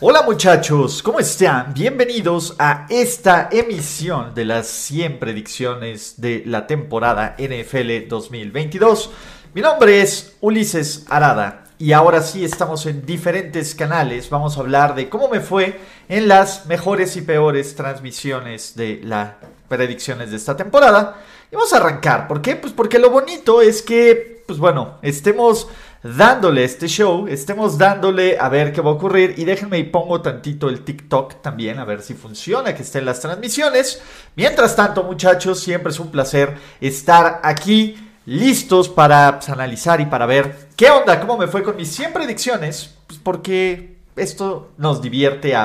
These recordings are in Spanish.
Hola muchachos, ¿cómo están? Bienvenidos a esta emisión de las 100 predicciones de la temporada NFL 2022. Mi nombre es Ulises Arada y ahora sí estamos en diferentes canales. Vamos a hablar de cómo me fue en las mejores y peores transmisiones de las predicciones de esta temporada. Y vamos a arrancar. ¿Por qué? Pues porque lo bonito es que, pues bueno, estemos dándole este show, estemos dándole a ver qué va a ocurrir y déjenme y pongo tantito el TikTok también a ver si funciona, que estén las transmisiones. Mientras tanto, muchachos, siempre es un placer estar aquí listos para pues, analizar y para ver qué onda, cómo me fue con mis 100 predicciones, pues porque esto nos divierte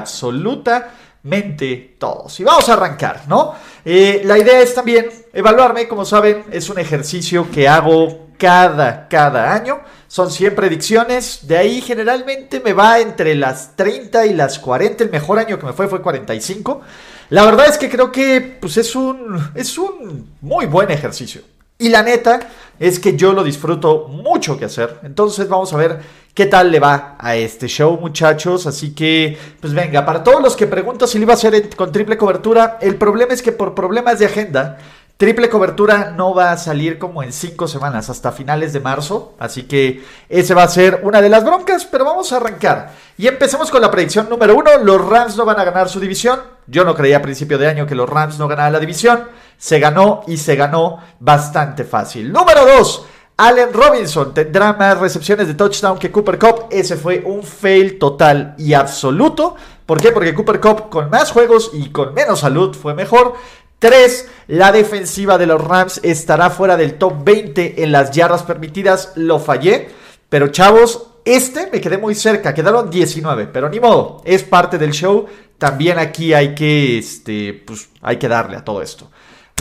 absolutamente todos. Y vamos a arrancar, ¿no? Eh, la idea es también evaluarme, como saben, es un ejercicio que hago cada, cada año. Son 100 predicciones. De ahí generalmente me va entre las 30 y las 40. El mejor año que me fue fue 45. La verdad es que creo que pues, es, un, es un muy buen ejercicio. Y la neta es que yo lo disfruto mucho que hacer. Entonces vamos a ver qué tal le va a este show, muchachos. Así que, pues venga, para todos los que preguntan si lo iba a hacer con triple cobertura, el problema es que por problemas de agenda Triple cobertura no va a salir como en cinco semanas, hasta finales de marzo. Así que ese va a ser una de las broncas, pero vamos a arrancar. Y empecemos con la predicción número uno. Los Rams no van a ganar su división. Yo no creía a principio de año que los Rams no ganaran la división. Se ganó y se ganó bastante fácil. Número dos. Allen Robinson tendrá más recepciones de touchdown que Cooper Cup. Ese fue un fail total y absoluto. ¿Por qué? Porque Cooper Cup con más juegos y con menos salud fue mejor. 3. La defensiva de los Rams estará fuera del top 20 en las yardas permitidas. Lo fallé. Pero chavos, este me quedé muy cerca. Quedaron 19. Pero ni modo. Es parte del show. También aquí hay que, este, pues, hay que darle a todo esto.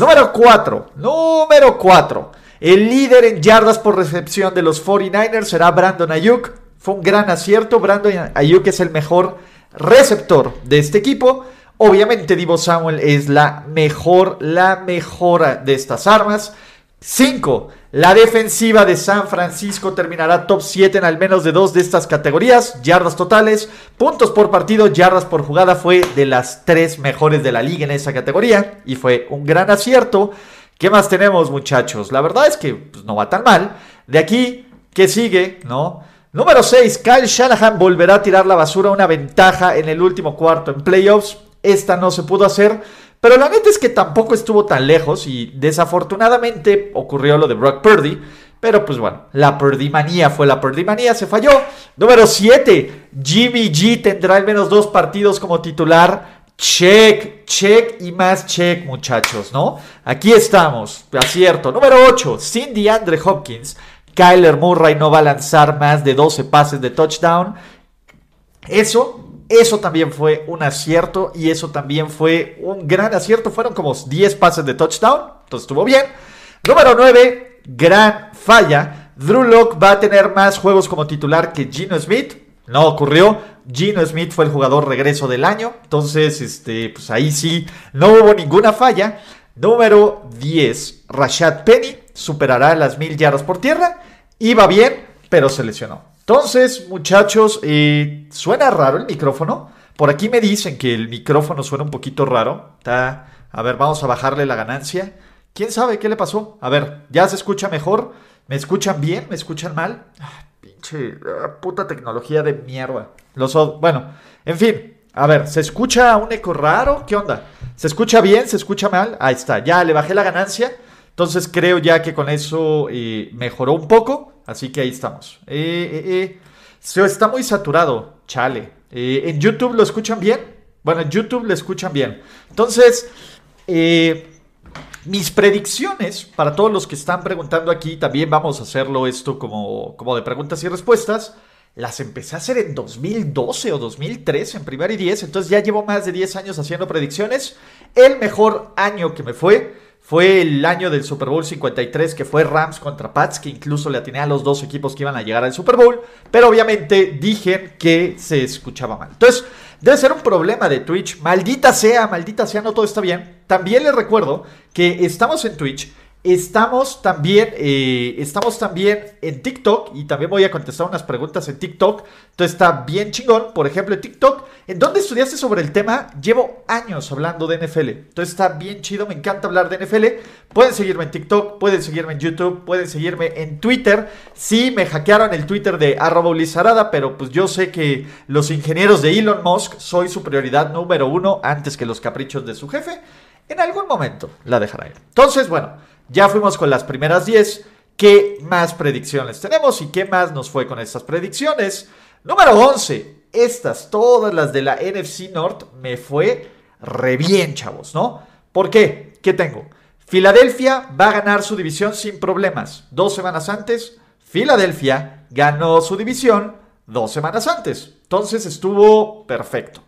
Número 4. Número 4. El líder en yardas por recepción de los 49ers será Brandon Ayuk. Fue un gran acierto. Brandon Ayuk es el mejor receptor de este equipo. Obviamente Divo Samuel es la mejor, la mejora de estas armas. 5. La defensiva de San Francisco terminará top 7 en al menos de dos de estas categorías. Yardas totales, puntos por partido, yardas por jugada. Fue de las tres mejores de la liga en esa categoría. Y fue un gran acierto. ¿Qué más tenemos muchachos? La verdad es que pues, no va tan mal. De aquí, ¿qué sigue? ¿No? Número 6. Kyle Shanahan volverá a tirar la basura una ventaja en el último cuarto en playoffs. Esta no se pudo hacer. Pero la neta es que tampoco estuvo tan lejos y desafortunadamente ocurrió lo de Brock Purdy. Pero pues bueno, la Purdy manía fue la Purdy manía, se falló. Número 7, Jimmy G tendrá al menos dos partidos como titular. Check, check y más check, muchachos, ¿no? Aquí estamos, acierto. Número 8, Cindy Andre Hopkins. Kyler Murray no va a lanzar más de 12 pases de touchdown. Eso eso también fue un acierto y eso también fue un gran acierto. Fueron como 10 pases de touchdown, entonces estuvo bien. Número 9, gran falla. Drew Locke va a tener más juegos como titular que Gino Smith. No ocurrió. Gino Smith fue el jugador regreso del año. Entonces, este, pues ahí sí, no hubo ninguna falla. Número 10, Rashad Penny superará las mil yardas por tierra. Iba bien, pero se lesionó. Entonces, muchachos, eh, suena raro el micrófono. Por aquí me dicen que el micrófono suena un poquito raro. A ver, vamos a bajarle la ganancia. ¿Quién sabe qué le pasó? A ver, ¿ya se escucha mejor? ¿Me escuchan bien? ¿Me escuchan mal? Pinche ah, puta tecnología de mierda. Los, bueno, en fin. A ver, ¿se escucha un eco raro? ¿Qué onda? ¿Se escucha bien? ¿Se escucha mal? Ahí está, ya le bajé la ganancia. Entonces creo ya que con eso eh, mejoró un poco. Así que ahí estamos. Eh, eh, eh. está muy saturado, chale. ¿En YouTube lo escuchan bien? Bueno, en YouTube lo escuchan bien. Entonces, mis predicciones, para todos los que están preguntando aquí, también vamos a hacerlo esto como, como de preguntas y respuestas. las empecé a hacer en 2012 o 2013 en primer y 10, entonces ya llevo más de 10 años haciendo predicciones. El mejor año que me fue fue el año del Super Bowl 53, que fue Rams contra Pats, que incluso le atiné a los dos equipos que iban a llegar al Super Bowl, pero obviamente dije que se escuchaba mal. Entonces, debe ser un problema de Twitch. Maldita sea, maldita sea, no todo está bien. También les recuerdo que estamos en Twitch Estamos también, eh, estamos también en TikTok y también voy a contestar unas preguntas en TikTok. Entonces está bien chingón. Por ejemplo, en TikTok, ¿en dónde estudiaste sobre el tema? Llevo años hablando de NFL. Entonces está bien chido, me encanta hablar de NFL. Pueden seguirme en TikTok, pueden seguirme en YouTube, pueden seguirme en Twitter. Sí, me hackearon el Twitter de arroba pero pues yo sé que los ingenieros de Elon Musk soy su prioridad número uno antes que los caprichos de su jefe. En algún momento la dejará ir. Entonces, bueno. Ya fuimos con las primeras 10. ¿Qué más predicciones tenemos y qué más nos fue con estas predicciones? Número 11. Estas, todas las de la NFC North, me fue re bien, chavos, ¿no? ¿Por qué? ¿Qué tengo? Filadelfia va a ganar su división sin problemas. Dos semanas antes, Filadelfia ganó su división dos semanas antes. Entonces estuvo perfecto.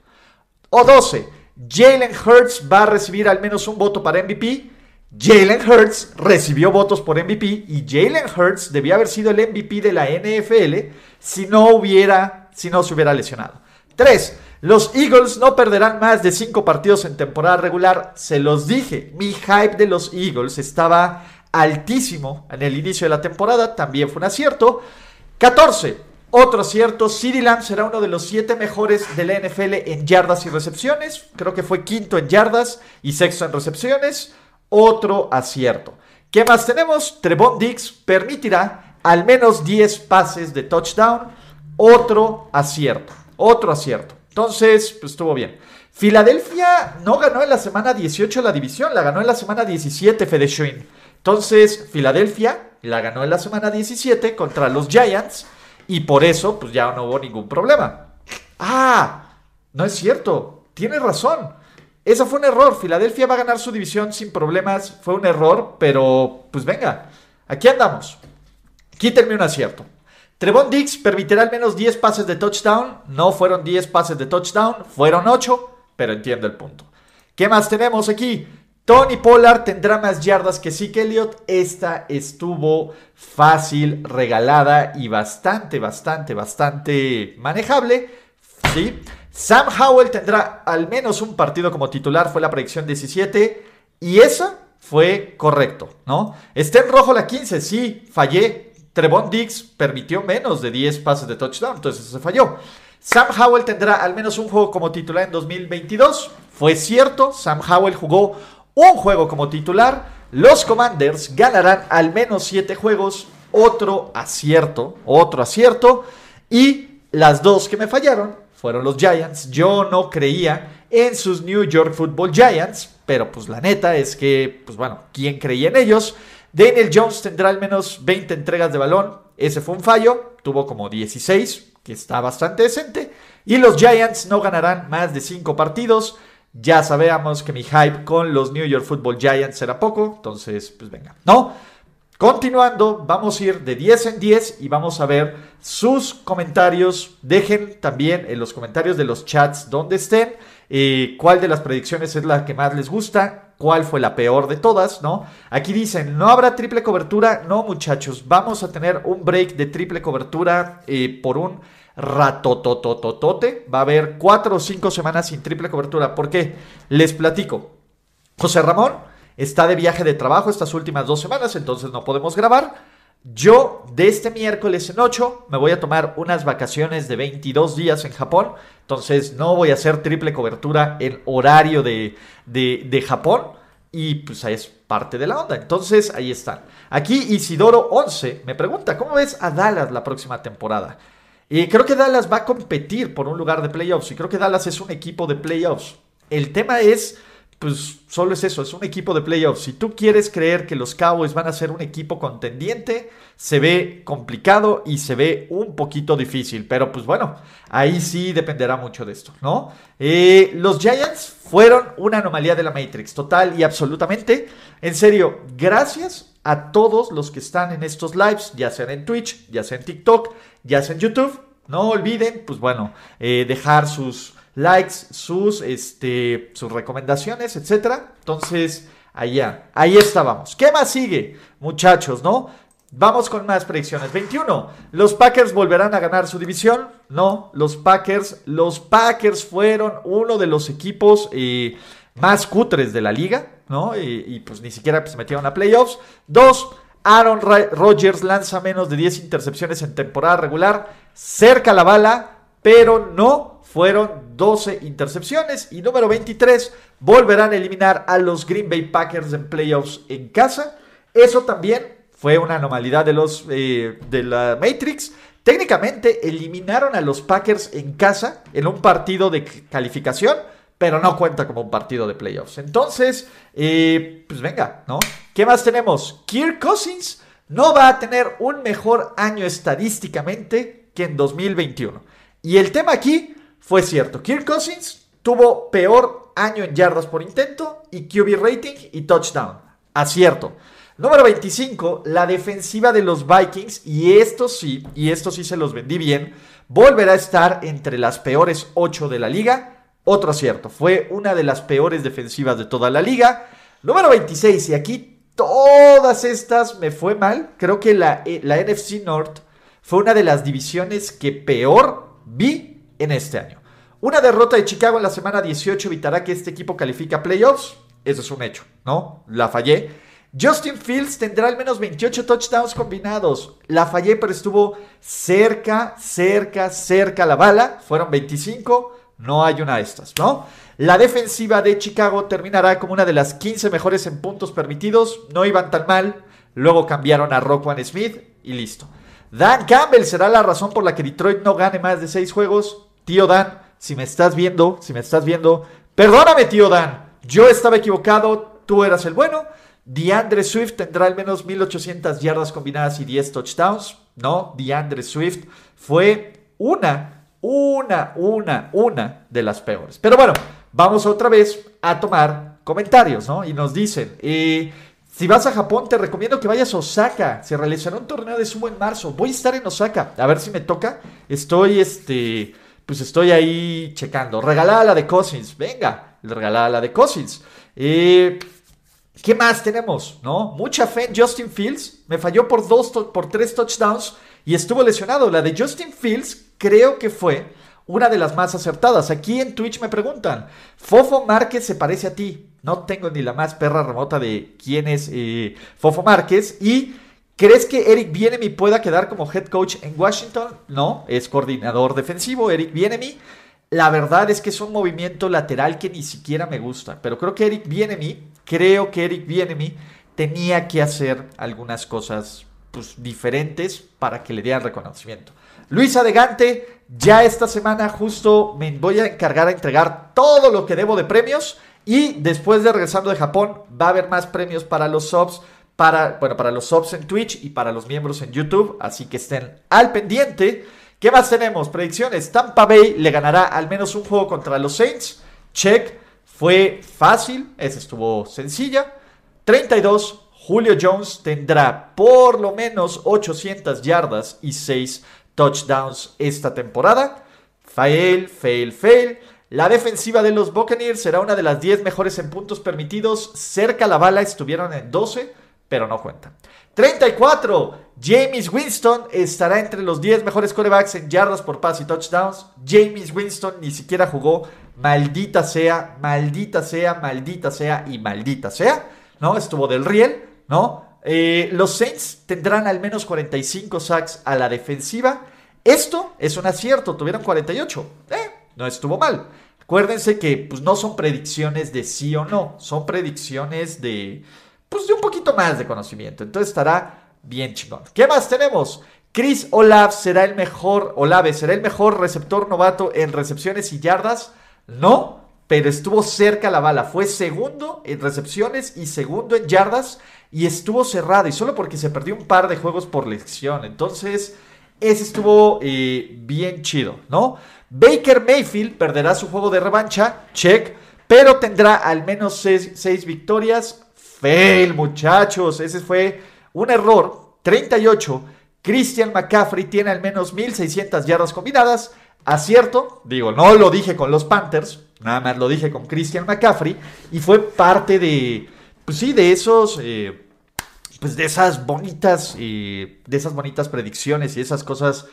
O 12. Jalen Hurts va a recibir al menos un voto para MVP Jalen Hurts recibió votos por MVP y Jalen Hurts debía haber sido el MVP de la NFL si no hubiera, si no se hubiera lesionado. 3. Los Eagles no perderán más de 5 partidos en temporada regular. Se los dije, mi hype de los Eagles estaba altísimo en el inicio de la temporada, también fue un acierto. 14. Otro acierto, CeeDee Lamb será uno de los 7 mejores de la NFL en yardas y recepciones. Creo que fue quinto en yardas y sexto en recepciones otro acierto. ¿Qué más tenemos? Trevon Dix permitirá al menos 10 pases de touchdown. Otro acierto. Otro acierto. Entonces, pues estuvo bien. Filadelfia no ganó en la semana 18 la división, la ganó en la semana 17 Fede Entonces, Filadelfia la ganó en la semana 17 contra los Giants y por eso pues ya no hubo ningún problema. Ah, no es cierto, tiene razón. Eso fue un error. Filadelfia va a ganar su división sin problemas. Fue un error, pero pues venga, aquí andamos. Quítenme un acierto. Trevon Dix permitirá al menos 10 pases de touchdown. No fueron 10 pases de touchdown, fueron 8, pero entiendo el punto. ¿Qué más tenemos aquí? Tony Pollard tendrá más yardas que Zeke Elliott. Esta estuvo fácil, regalada y bastante, bastante, bastante manejable. ¿Sí? Sam Howell tendrá al menos un partido como titular, fue la predicción 17. Y esa fue correcto, ¿no? Está en rojo la 15, sí, fallé. Trevon Diggs permitió menos de 10 pases de touchdown, entonces se falló. Sam Howell tendrá al menos un juego como titular en 2022. Fue cierto, Sam Howell jugó un juego como titular. Los Commanders ganarán al menos 7 juegos. Otro acierto, otro acierto. Y las dos que me fallaron fueron los Giants. Yo no creía en sus New York Football Giants, pero pues la neta es que, pues bueno, ¿quién creía en ellos? Daniel Jones tendrá al menos 20 entregas de balón. Ese fue un fallo, tuvo como 16, que está bastante decente. Y los Giants no ganarán más de 5 partidos. Ya sabíamos que mi hype con los New York Football Giants era poco, entonces, pues venga, ¿no? Continuando, vamos a ir de 10 en 10 y vamos a ver sus comentarios. Dejen también en los comentarios de los chats donde estén eh, cuál de las predicciones es la que más les gusta, cuál fue la peor de todas, ¿no? Aquí dicen, no habrá triple cobertura. No, muchachos, vamos a tener un break de triple cobertura eh, por un ratotototote. Va a haber cuatro o cinco semanas sin triple cobertura. ¿Por qué? Les platico. José Ramón está de viaje de trabajo estas últimas dos semanas, entonces no podemos grabar. Yo de este miércoles en 8 me voy a tomar unas vacaciones de 22 días en Japón, entonces no voy a hacer triple cobertura en horario de, de, Japón y pues ahí es parte de la onda. Entonces ahí están. Aquí Isidoro 11 me pregunta, ¿cómo ves a Dallas la próxima temporada? Y creo que Dallas va a competir por un lugar de playoffs y creo que Dallas es un equipo de playoffs. El tema es pues solo es eso, es un equipo de playoffs. Si tú quieres creer que los Cowboys van a ser un equipo contendiente, se ve complicado y se ve un poquito difícil. Pero pues bueno, ahí sí dependerá mucho de esto, ¿no? Eh, los Giants fueron una anomalía de la Matrix, total y absolutamente. En serio, gracias a todos los que están en estos lives, ya sea en Twitch, ya sea en TikTok, ya sea en YouTube No olviden, pues bueno, eh, dejar sus likes, sus, este, sus recomendaciones, etcétera. Entonces, allá, ahí estábamos. ¿Qué más sigue, muchachos, no? Vamos con más predicciones. 21. ¿Los Packers volverán a ganar su división? No, los Packers, los Packers fueron uno de los equipos eh, más cutres de la liga, ¿no? Y, pues ni siquiera se metieron a playoffs. Dos, Aaron Rodgers lanza menos de 10 intercepciones en temporada regular, cerca la bala, pero no fueron 12 intercepciones. Y número 23, volverán a eliminar a los Green Bay Packers en playoffs en casa. Eso también fue una anomalidad de los eh, de la Matrix. Técnicamente eliminaron a los Packers en casa en un partido de calificación, pero no cuenta como un partido de playoffs. Entonces, eh, pues venga, ¿no? ¿Qué más tenemos? Kirk Cousins no va a tener un mejor año estadísticamente que en 2021. Y el tema aquí fue cierto. Kirk Cousins tuvo peor año en yardas por intento y QB rating y touchdown. Acierto. Número 25, la defensiva de los Vikings, y esto sí, y esto sí se los vendí bien, volverá a estar entre las peores 8 de la liga. Otro acierto, fue una de las peores defensivas de toda la liga. Número 26, y aquí todas estas me fue mal. Creo que la, eh, la NFC North fue una de las divisiones que peor vi en este año. Una derrota de Chicago en la semana 18 evitará que este equipo califique a playoffs. Eso es un hecho, ¿no? La fallé. Justin Fields tendrá al menos 28 touchdowns combinados. La fallé, pero estuvo cerca, cerca, cerca la bala. Fueron 25. No hay una de estas, ¿no? La defensiva de Chicago terminará como una de las 15 mejores en puntos permitidos. No iban tan mal. Luego cambiaron a Rockwan Smith y listo. Dan Campbell será la razón por la que Detroit no gane más de 6 juegos. Tío Dan, si me estás viendo, si me estás viendo, perdóname, tío Dan. Yo estaba equivocado, tú eras el bueno. DeAndre Swift tendrá al menos 1800 yardas combinadas y 10 touchdowns. No, DeAndre Swift fue una, una, una, una de las peores. Pero bueno, vamos otra vez a tomar comentarios, ¿no? Y nos dicen, eh, si vas a Japón, te recomiendo que vayas a Osaka. Se realizará un torneo de sumo en marzo. Voy a estar en Osaka. A ver si me toca. Estoy, este, pues estoy ahí checando. Regalada la de Cousins. Venga, regalada la de Cousins. Eh, ¿Qué más tenemos? ¿No? Mucha fe en Justin Fields. Me falló por dos, por tres touchdowns y estuvo lesionado. La de Justin Fields creo que fue una de las más acertadas. Aquí en Twitch me preguntan, ¿Fofo Márquez se parece a ti? No tengo ni la más perra remota de quién es eh, Fofo Márquez. ¿Y crees que Eric Bienemi pueda quedar como head coach en Washington? No, es coordinador defensivo. Eric Bienemi. La verdad es que es un movimiento lateral que ni siquiera me gusta. Pero creo que Eric Bienemi creo que Eric Bienemi tenía que hacer algunas cosas pues, diferentes para que le dieran reconocimiento. Luis Adegante, ya esta semana justo me voy a encargar a entregar todo lo que debo de premios y después de regresando de Japón va a haber más premios para los subs, para, bueno, para los subs en Twitch y para los miembros en YouTube, así que estén al pendiente. ¿Qué más tenemos? Predicciones. Tampa Bay le ganará al menos un juego contra los Saints. Check. Fue fácil, esa estuvo sencilla. 32, Julio Jones tendrá por lo menos 800 yardas y 6 touchdowns esta temporada. Fail, fail, fail. La defensiva de los Buccaneers será una de las 10 mejores en puntos permitidos. Cerca la bala estuvieron en 12, pero no cuentan. 34. James Winston estará entre los 10 mejores corebacks en yardas por pass y touchdowns. James Winston ni siquiera jugó maldita sea, maldita sea, maldita sea y maldita sea, ¿no? Estuvo del riel, ¿no? Eh, los Saints tendrán al menos 45 sacks a la defensiva. Esto es un acierto, tuvieron 48. Eh, no estuvo mal. Acuérdense que pues, no son predicciones de sí o no, son predicciones de, pues, de un poquito más de conocimiento. Entonces estará bien chingón. ¿Qué más tenemos? Chris Olave será el mejor, Olave será el mejor receptor novato en recepciones y yardas. No, pero estuvo cerca la bala. Fue segundo en recepciones y segundo en yardas y estuvo cerrado. Y solo porque se perdió un par de juegos por lección. Entonces, ese estuvo eh, bien chido, ¿no? Baker Mayfield perderá su juego de revancha, check, pero tendrá al menos seis, victorias. Fail, muchachos. Ese fue un error. 38. Christian McCaffrey tiene al menos 1600 yardas combinadas. Acierto, digo, no lo dije con los Panthers, nada más lo dije con Christian McCaffrey y fue parte de, pues sí, de esos, eh, pues de esas bonitas, eh, de esas bonitas predicciones y esas cosas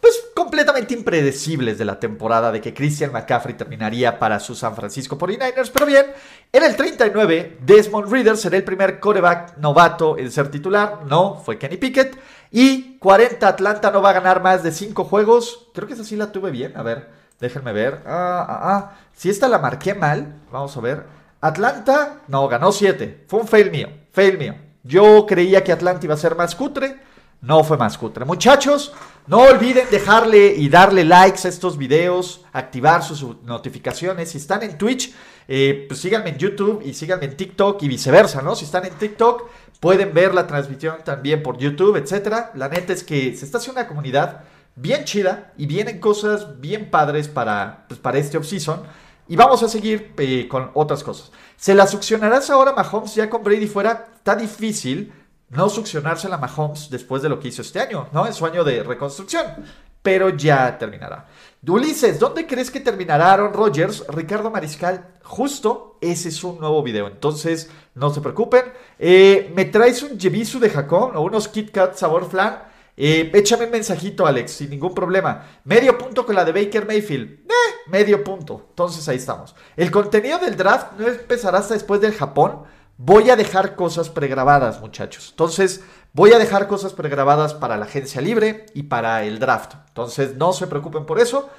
pues completamente impredecibles de la temporada de que Christian McCaffrey terminaría para su San Francisco 49ers. Pero bien, en el 39, Desmond Reader será el primer coreback novato en ser titular. No, fue Kenny Pickett. Y 40, Atlanta no va a ganar más de 5 juegos. Creo que esa sí la tuve bien. A ver, déjenme ver. Ah, ah, ah. Si esta la marqué mal, vamos a ver. Atlanta, no, ganó 7. Fue un fail mío. Fail mío. Yo creía que Atlanta iba a ser más cutre. No fue más cutre. Muchachos, no olviden dejarle y darle likes a estos videos, activar sus notificaciones. Si están en Twitch, eh, pues síganme en YouTube y síganme en TikTok y viceversa, ¿no? Si están en TikTok, pueden ver la transmisión también por YouTube, etcétera. La neta es que se está haciendo una comunidad bien chida y vienen cosas bien padres para, pues, para este off-season. Y vamos a seguir eh, con otras cosas. ¿Se la succionarás ahora, Mahomes, ya con Brady fuera? Está difícil no succionarse la Mahomes después de lo que hizo este año, ¿no? En su año de reconstrucción. Pero ya terminará. Ulises, ¿dónde crees que terminará Aaron Rodgers? Ricardo Mariscal, justo ese es un nuevo video. Entonces, no se preocupen. Eh, ¿Me traes un Jebisu de Jacón o unos Kit Kat sabor flan? Eh, échame un mensajito, Alex, sin ningún problema. Medio punto con la de Baker Mayfield. Eh, medio punto. Entonces ahí estamos. El contenido del draft no empezará hasta después del Japón. Voy a dejar cosas pregrabadas, muchachos. Entonces, voy a dejar cosas pregrabadas para la agencia libre y para el draft. Entonces, no se preocupen por eso.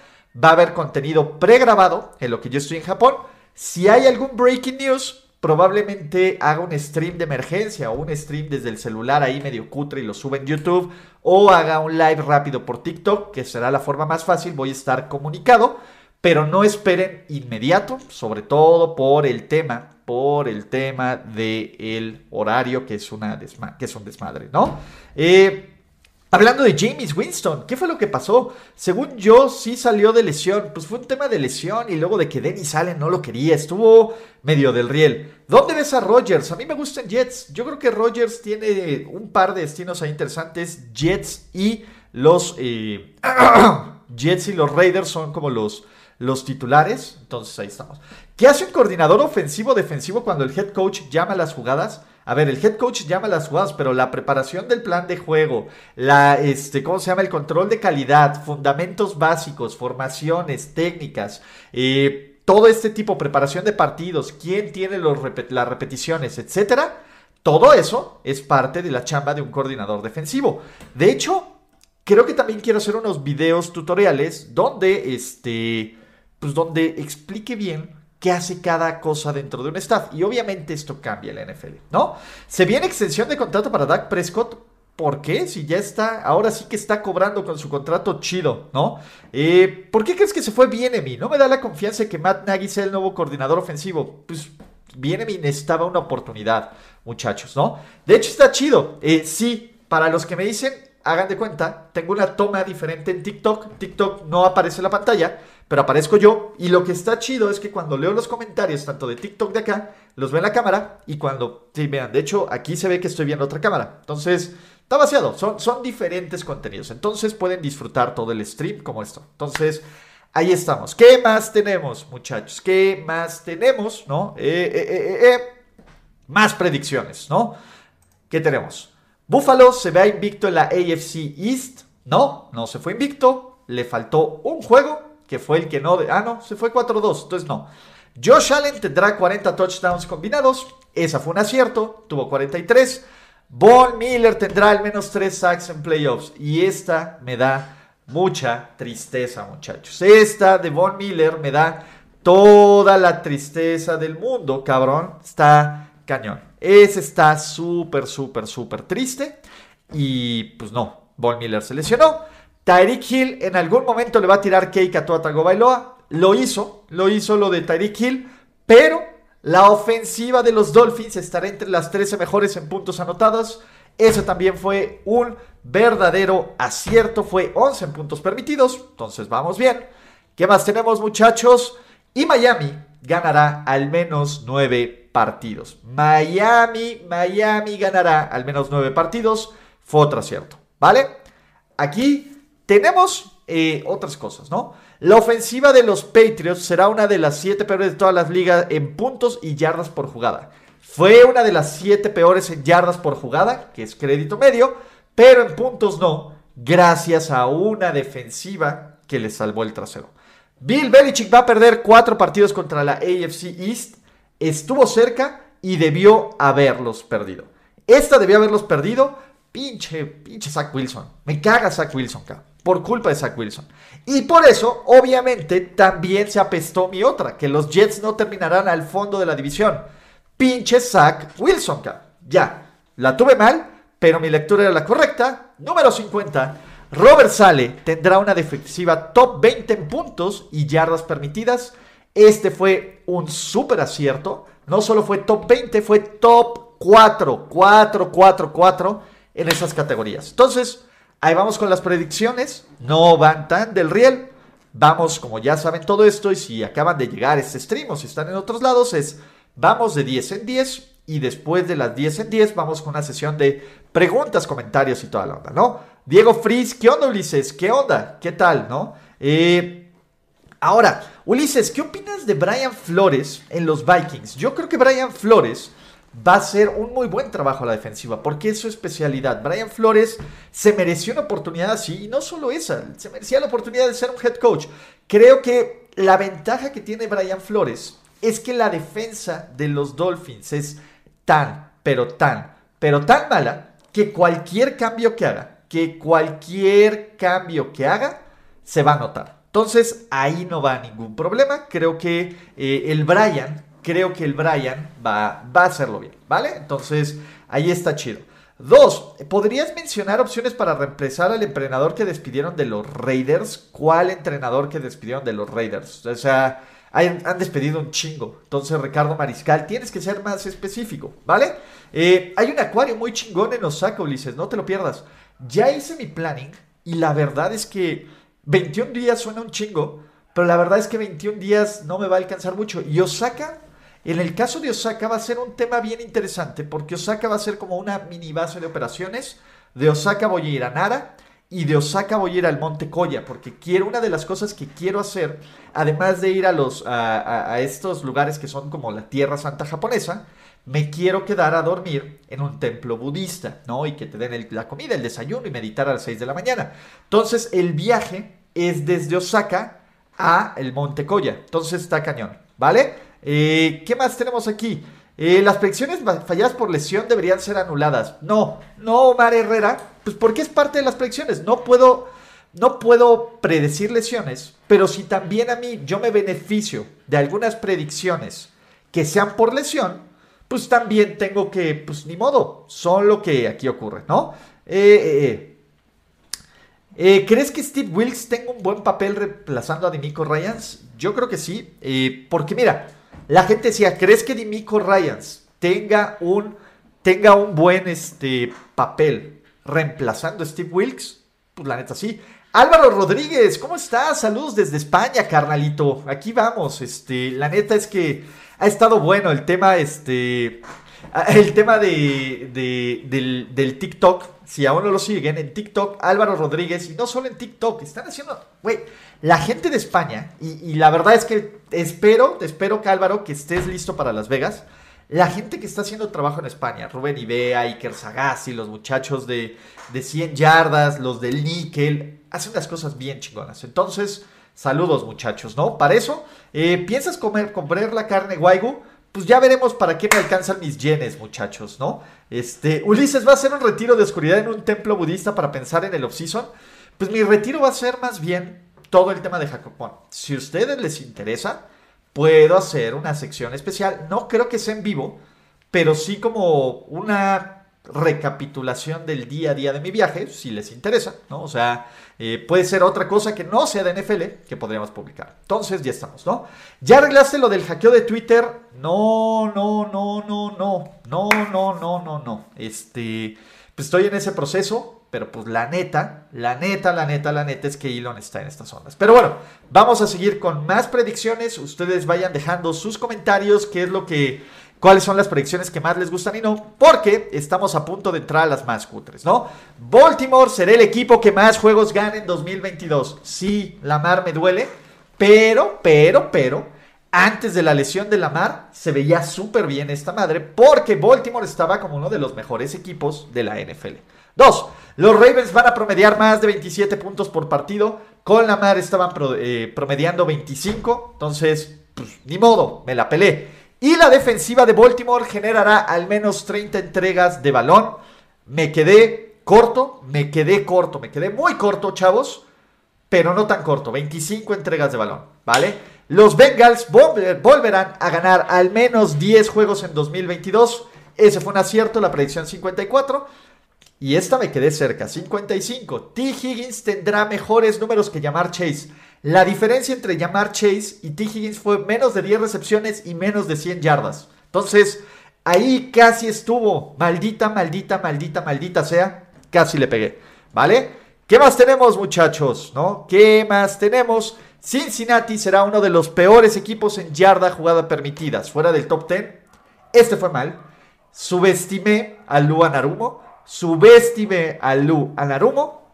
Va a haber contenido pregrabado en lo que yo estoy en Japón. Si hay algún breaking news, probablemente haga un stream de emergencia o un stream desde el celular ahí medio cutre y lo sube en YouTube o haga un live rápido por TikTok, que será la forma más fácil. Voy a estar comunicado, pero no esperen inmediato, sobre todo por el tema por el tema del horario, que es, una que es un desmadre, ¿no? Eh, hablando de James Winston, ¿qué fue lo que pasó? Según yo, sí salió de lesión. Pues fue un tema de lesión y luego de que Dennis Allen no lo quería. Estuvo medio del riel. ¿Dónde ves a Rodgers? A mí me gustan Jets. Yo creo que Rodgers tiene un par de destinos ahí interesantes. Jets y los... Eh, Jets y los Raiders son como los los titulares. Entonces ahí estamos. ¿Qué hace un coordinador ofensivo defensivo cuando el head coach llama las jugadas? A ver, el head coach llama las jugadas, pero la preparación del plan de juego, la, este, ¿cómo se llama? El control de calidad, fundamentos básicos, formaciones, técnicas, eh, todo este tipo, preparación de partidos, quién tiene los, las repeticiones, etcétera. Todo eso es parte de la chamba de un coordinador defensivo. De hecho, creo que también quiero hacer unos videos tutoriales donde este pues donde explique bien qué hace cada cosa dentro de un staff. Y obviamente esto cambia en la NFL, ¿no? Se viene extensión de contrato para Dak Prescott. ¿Por qué? Si ya está, ahora sí que está cobrando con su contrato chido, ¿no? Eh, ¿Por qué crees que se fue Bienemi? No me da la confianza que Matt Nagy sea el nuevo coordinador ofensivo. Pues Bienemi necesitaba una oportunidad, muchachos, ¿no? De hecho está chido. Eh, sí, para los que me dicen, hagan de cuenta, tengo una toma diferente en TikTok. TikTok no aparece en la pantalla, pero aparezco yo. Y lo que está chido es que cuando leo los comentarios, tanto de TikTok de acá, los veo en la cámara. Y cuando, sí, vean, de hecho, aquí se ve que estoy viendo otra cámara. Entonces, está vaciado. Son, son diferentes contenidos. Entonces, pueden disfrutar todo el stream como esto. Entonces, ahí estamos. ¿Qué más tenemos, muchachos? ¿Qué más tenemos? ¿No? Eh, eh, eh, más predicciones, ¿no? ¿Qué tenemos? Buffalo se ve invicto en la AFC East. No, no se fue invicto. Le faltó un juego, que fue el que no... ah, no, se fue 4-2, entonces no. Josh Allen tendrá 40 touchdowns combinados. Esa fue un acierto, tuvo 43. Von Miller tendrá al menos 3 sacks en playoffs. Y esta me da mucha tristeza, muchachos. Esta de Von Miller me da toda la tristeza del mundo, cabrón. Está cañón. Ese está súper, súper, súper triste. Y pues no, Von Miller se lesionó. Tyreek Hill en algún momento le va a tirar cake a Tua. Lo hizo, lo hizo lo de Tyreek Hill, pero la ofensiva de los Dolphins estará entre las 13 mejores en puntos anotados. Eso también fue un verdadero acierto, fue 11 en puntos permitidos, entonces vamos bien. ¿Qué más tenemos muchachos? Y Miami ganará al menos 9 partidos. Miami, Miami ganará al menos nueve partidos. Fue otro acierto, ¿vale? aquí tenemos eh, otras cosas, ¿no? La ofensiva de los Patriots será una de las siete peores de todas las ligas en puntos y yardas por jugada. Fue una de las siete peores en yardas por jugada, que es crédito medio, pero en puntos no, gracias a una defensiva que le salvó el trasero. Bill Belichick va a perder cuatro partidos contra la AFC East. Estuvo cerca y debió haberlos perdido. Esta debió haberlos perdido. Pinche, pinche Zach Wilson. Me caga Zach Wilson, cabrón por culpa de Zach Wilson. Y por eso, obviamente, también se apestó mi otra, que los Jets no terminarán al fondo de la división. Pinche Zach Wilson, Ya, la tuve mal, pero mi lectura era la correcta. Número 50. Robert Sale tendrá una defensiva top 20 en puntos y yardas permitidas. Este fue un súper acierto. No solo fue top 20, fue top 4, 4, 4, 4 en esas categorías. Entonces, Ahí vamos con las predicciones. No van tan del riel. Vamos, como ya saben todo esto, y si acaban de llegar a este stream o si están en otros lados, es vamos de 10 en 10 y después de las 10 en 10 vamos con una sesión de preguntas, comentarios y toda la onda, ¿no? Diego Frizz, ¿qué onda Ulises? ¿Qué onda? ¿Qué tal, no? Eh, ahora, Ulises, ¿qué opinas de Brian Flores en los Vikings? Yo creo que Brian Flores va a ser un muy buen trabajo a la defensiva, porque es su especialidad. Brian Flores se mereció una oportunidad así, y no solo esa, se merecía la oportunidad de ser un head coach. Creo que la ventaja que tiene Brian Flores es que la defensa de los Dolphins es tan, pero tan, pero tan mala que cualquier cambio que haga, que cualquier cambio que haga, se va a notar. Entonces ahí no va ningún problema. Creo que eh, el Brian creo que el Brian va, va a hacerlo bien, ¿vale? Entonces, ahí está chido. Dos, ¿podrías mencionar opciones para reemplazar al entrenador que despidieron de los Raiders? ¿Cuál entrenador que despidieron de los Raiders? O sea, han, despedido un chingo. Entonces, Ricardo Mariscal, tienes que ser más específico, ¿vale? Eh, hay un acuario muy chingón en Osaka, Ulises, no te lo pierdas. Ya hice mi planning y la verdad es que 21 días suena un chingo, pero la verdad es que 21 días no me va a alcanzar mucho. Y Osaka en el caso de Osaka va a ser un tema bien interesante porque Osaka va a ser como una mini base de operaciones. De Osaka voy a ir a Nara y de Osaka voy a ir al Monte Koya porque quiero una de las cosas que quiero hacer, además de ir a los a, estos lugares que son como la Tierra Santa japonesa, me quiero quedar a dormir en un templo budista, ¿no? Y que te den la comida, el desayuno y meditar a las 6 de la mañana. Entonces, el viaje es desde Osaka a el Monte Koya. Entonces está cañón, ¿vale? Eh, ¿Qué más tenemos aquí? Eh, las predicciones falladas por lesión deberían ser anuladas. No, no, Omar Herrera, pues porque es parte de las predicciones. No puedo, no puedo predecir lesiones, pero si también a mí yo me beneficio de algunas predicciones que sean por lesión, pues también tengo que, pues ni modo, son lo que aquí ocurre, ¿no? Eh, ¿Crees que Steve Wilkes tenga un buen papel reemplazando a Dimico Ryans? Yo creo que sí, porque mira, la gente decía, ¿crees que Dimico Ryans tenga un, tenga un buen este, papel reemplazando a Steve Wilkes? Pues la neta sí. Álvaro Rodríguez, ¿cómo estás? Saludos desde España, carnalito. Aquí vamos. Este, la neta es que ha estado bueno el tema, este, el tema de, del, del, TikTok. Si aún no lo siguen, en TikTok, Álvaro Rodríguez, y no solo en TikTok, están haciendo, güey, la gente de España, y, la verdad es que espero, espero que Álvaro, que estés listo para Las Vegas. La gente que está haciendo trabajo en España, Rubén Ibea, Iker Sagasti, los muchachos de, de 100 yardas, los del níquel, hacen las cosas bien chingonas. Entonces, saludos muchachos, ¿no? Para eso, eh, ¿piensas comer, comprar la carne guaygu? Pues ya veremos para qué me alcanzan mis yenes, muchachos, ¿no? Este, Ulises va a hacer un retiro de oscuridad en un templo budista para pensar en el off-season. Pues mi retiro va a ser más bien todo el tema de Jacopón. Si a ustedes les interesa, puedo hacer una sección especial. No creo que sea en vivo, pero sí como una recapitulación del día a día de mi viaje, si les interesa, ¿no? O sea, eh, puede ser otra cosa que no sea de NFL que podríamos publicar. Entonces, ya estamos, ¿no? ¿Ya arreglaste lo del hackeo de Twitter? No, no, no, no, no, no, no, no, no, no. Este, pues estoy en ese proceso. Pero pues la neta, la neta, la neta, la neta es que Elon está en estas ondas. Pero bueno, vamos a seguir con más predicciones. Ustedes vayan dejando sus comentarios, qué es lo que cuáles son las predicciones que más les gustan y no, porque estamos a punto de entrar a las más cutres, ¿no? Baltimore será el equipo que más juegos gane en 2022. Sí, la mar me duele, pero, pero, pero, antes de la lesión de Lamar se veía súper bien esta madre porque Baltimore estaba como uno de los mejores equipos de la NFL. Dos, los Ravens van a promediar más de 27 puntos por partido. Con Lamar estaban eh, promediando 25. Entonces, pues, ni modo, me la pelé. Y la defensiva de Baltimore generará al menos 30 entregas de balón. Me quedé corto, me quedé corto, me quedé muy corto, chavos. Pero no tan corto, 25 entregas de balón, ¿vale? Los Bengals volverán a ganar al menos 10 juegos en 2022. Ese fue un acierto, la predicción 54. Y esta me quedé cerca, 55. T. Higgins tendrá mejores números que Llamar Chase. La diferencia entre Llamar Chase y T. Higgins fue menos de 10 recepciones y menos de 100 yardas. Entonces, ahí casi estuvo. Maldita, maldita, maldita, maldita sea. Casi le pegué. ¿Vale? ¿Qué más tenemos, muchachos? ¿No? ¿Qué más tenemos? Cincinnati será uno de los peores equipos en yarda jugada permitidas, fuera del top 10. Este fue mal. Subestimé a Lu Anarumo, subestimé a Lu Anarumo.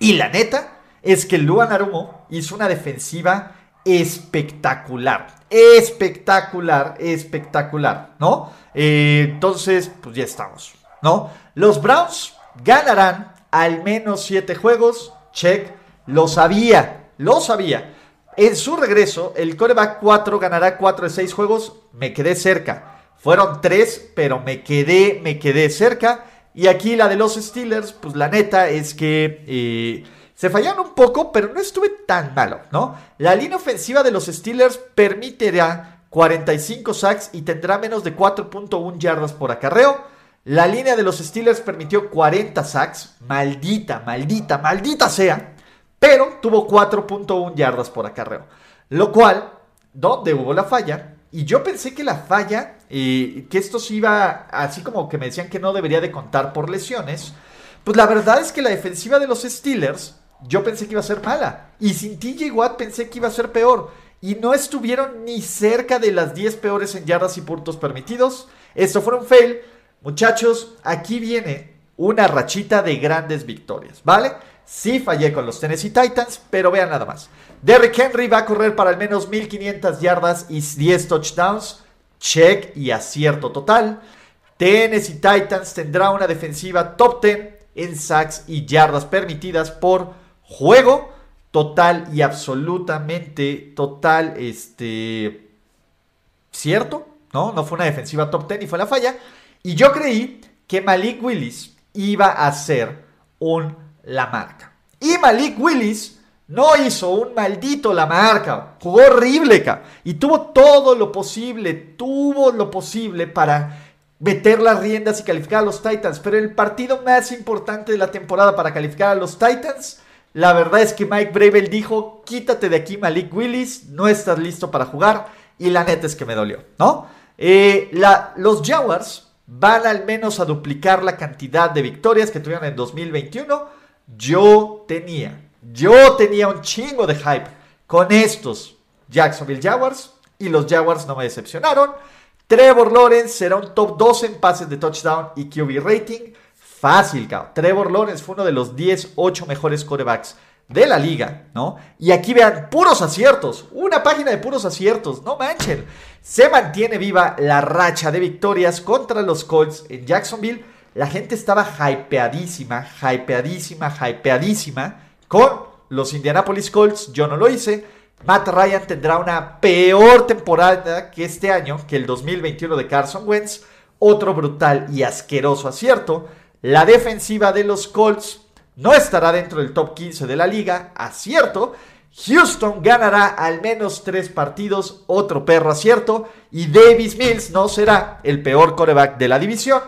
Y la neta es que Lu Anarumo hizo una defensiva espectacular. Espectacular, espectacular, ¿no? Eh, entonces, pues ya estamos, ¿no? Los Browns ganarán al menos 7 juegos. Check, lo sabía, lo sabía. En su regreso, el coreback 4 ganará 4 de 6 juegos. Me quedé cerca. Fueron 3, pero me quedé, me quedé cerca. Y aquí la de los Steelers, pues la neta es que eh, se fallaron un poco, pero no estuve tan malo, ¿no? La línea ofensiva de los Steelers permitirá 45 sacks y tendrá menos de 4.1 yardas por acarreo. La línea de los Steelers permitió 40 sacks. Maldita, maldita, maldita sea pero tuvo 4.1 yardas por acarreo. Lo cual, ¿dónde hubo la falla? Y yo pensé que la falla, eh, que esto se iba, así como que me decían que no debería de contar por lesiones, pues la verdad es que la defensiva de los Steelers, yo pensé que iba a ser mala. Y sin TJ Watt pensé que iba a ser peor. Y no estuvieron ni cerca de las 10 peores en yardas y puntos permitidos. Esto fue un fail. Muchachos, aquí viene una rachita de grandes victorias, ¿vale? Sí fallé con los Tennessee Titans, pero vean nada más. Derrick Henry va a correr para al menos 1500 yardas y 10 touchdowns. Check y acierto total. Tennessee Titans tendrá una defensiva top 10 en sacks y yardas permitidas por juego. Total y absolutamente total, este... ¿Cierto? No, no fue una defensiva top 10 y fue la falla. Y yo creí que Malik Willis iba a ser un la marca. Y Malik Willis no hizo un maldito la marca. Jugó horrible, Y tuvo todo lo posible, tuvo lo posible para meter las riendas y calificar a los Titans. Pero el partido más importante de la temporada para calificar a los Titans, la verdad es que Mike Bravel dijo, quítate de aquí Malik Willis, no estás listo para jugar. Y la neta es que me dolió, ¿no? Eh, los Jaguars van al menos a duplicar la cantidad de victorias que tuvieron en 2021 yo tenía, yo tenía un chingo de hype con estos Jacksonville Jaguars y los Jaguars no me decepcionaron. Trevor Lawrence será un top 2 en pases de touchdown y QB rating. Fácil, cabrón. Trevor Lawrence fue uno de los 10, 8 mejores corebacks de la liga, ¿no? Y aquí vean, puros aciertos. Una página de puros aciertos, no manchen. Se mantiene viva la racha de victorias contra los Colts en Jacksonville la gente estaba hypeadísima, hypeadísima, hypeadísima con los Indianapolis Colts. Yo no lo hice. Matt Ryan tendrá una peor temporada que este año, que el 2021 de Carson Wentz. Otro brutal y asqueroso acierto. La defensiva de los Colts no estará dentro del top 15 de la liga. Acierto. Houston ganará al menos tres partidos, otro perro acierto, y Davis Mills no será el peor coreback de la división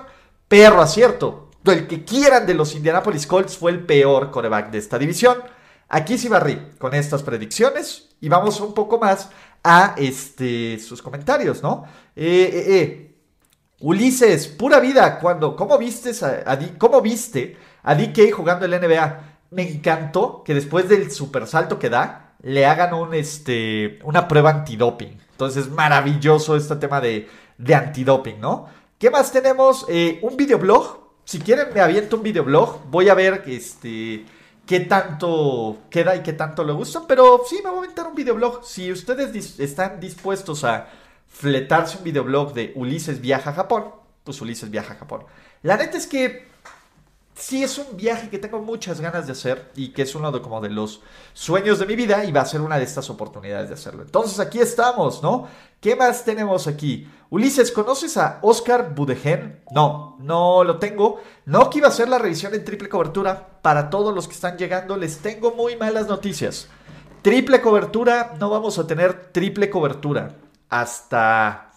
perro acierto. El que quieran de los Indianapolis Colts fue el peor coreback de esta división. Aquí sí con estas predicciones y vamos un poco más a este, sus comentarios, ¿no? Eh, eh, eh. Ulises, pura vida, cuando, ¿cómo, viste a, ¿cómo viste a DK jugando el NBA? Me encantó que después del super salto que da, le hagan un, este, una prueba antidoping. Entonces, maravilloso este tema de, de antidoping, ¿no? ¿Qué más tenemos? Eh, un videoblog. Si quieren, me aviento un videoblog. Voy a ver este, qué tanto queda y qué tanto le gusta. Pero sí, me voy a aventar un videoblog. Si ustedes están dispuestos a fletarse un videoblog de Ulises viaja a Japón, pues Ulises viaja a Japón. La neta es que sí es un viaje que tengo muchas ganas de hacer y que es uno de, como de los sueños de mi vida y va a ser una de estas oportunidades de hacerlo. Entonces aquí estamos, ¿no? ¿Qué más tenemos aquí? Ulises, ¿conoces a Oscar Budegen? No, no lo tengo. No que iba a hacer la revisión en triple cobertura. Para todos los que están llegando, les tengo muy malas noticias. Triple cobertura, no vamos a tener triple cobertura hasta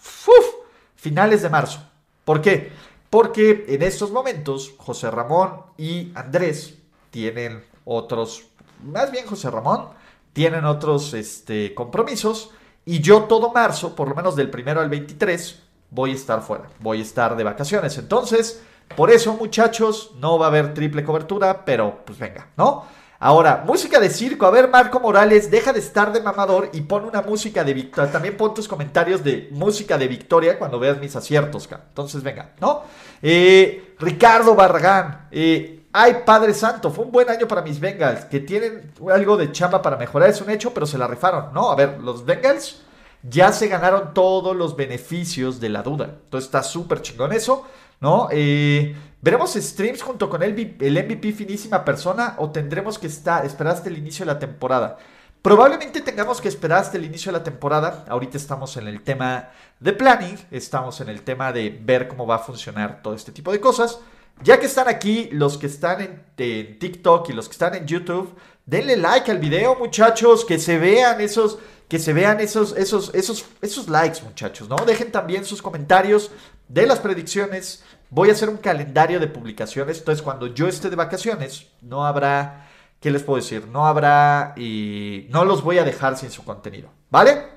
finales de marzo. ¿Por qué? Porque en estos momentos José Ramón y Andrés tienen otros, más bien José Ramón, tienen otros este, compromisos y yo todo marzo, por lo menos del primero al 23, voy a estar fuera, voy a estar de vacaciones. Entonces, por eso muchachos, no va a haber triple cobertura, pero pues venga, ¿no? Ahora, música de circo. A ver, Marco Morales, deja de estar de mamador y pon una música de victoria. También pon tus comentarios de música de victoria cuando veas mis aciertos, Entonces, venga, ¿no? Eh, Ricardo Barragán. Eh, ay, Padre Santo, fue un buen año para mis Bengals, que tienen algo de chamba para mejorar, es un hecho, pero se la rifaron, ¿no? A ver, los Bengals ya se ganaron todos los beneficios de la duda. Entonces está súper chingón eso, ¿no? Eh, ¿Veremos streams junto con el, el MVP finísima persona o tendremos que estar, esperar hasta el inicio de la temporada? Probablemente tengamos que esperar hasta el inicio de la temporada. Ahorita estamos en el tema de planning, estamos en el tema de ver cómo va a funcionar todo este tipo de cosas. Ya que están aquí, los que están en, en, TikTok y los que están en YouTube, denle like al video, muchachos, que se vean esos, que se vean esos, esos, esos, esos likes, muchachos, ¿no? Dejen también sus comentarios de las predicciones, Voy a hacer un calendario de publicaciones. Entonces, cuando yo esté de vacaciones, no habrá. ¿Qué les puedo decir? No habrá. Y no los voy a dejar sin su contenido. ¿Vale?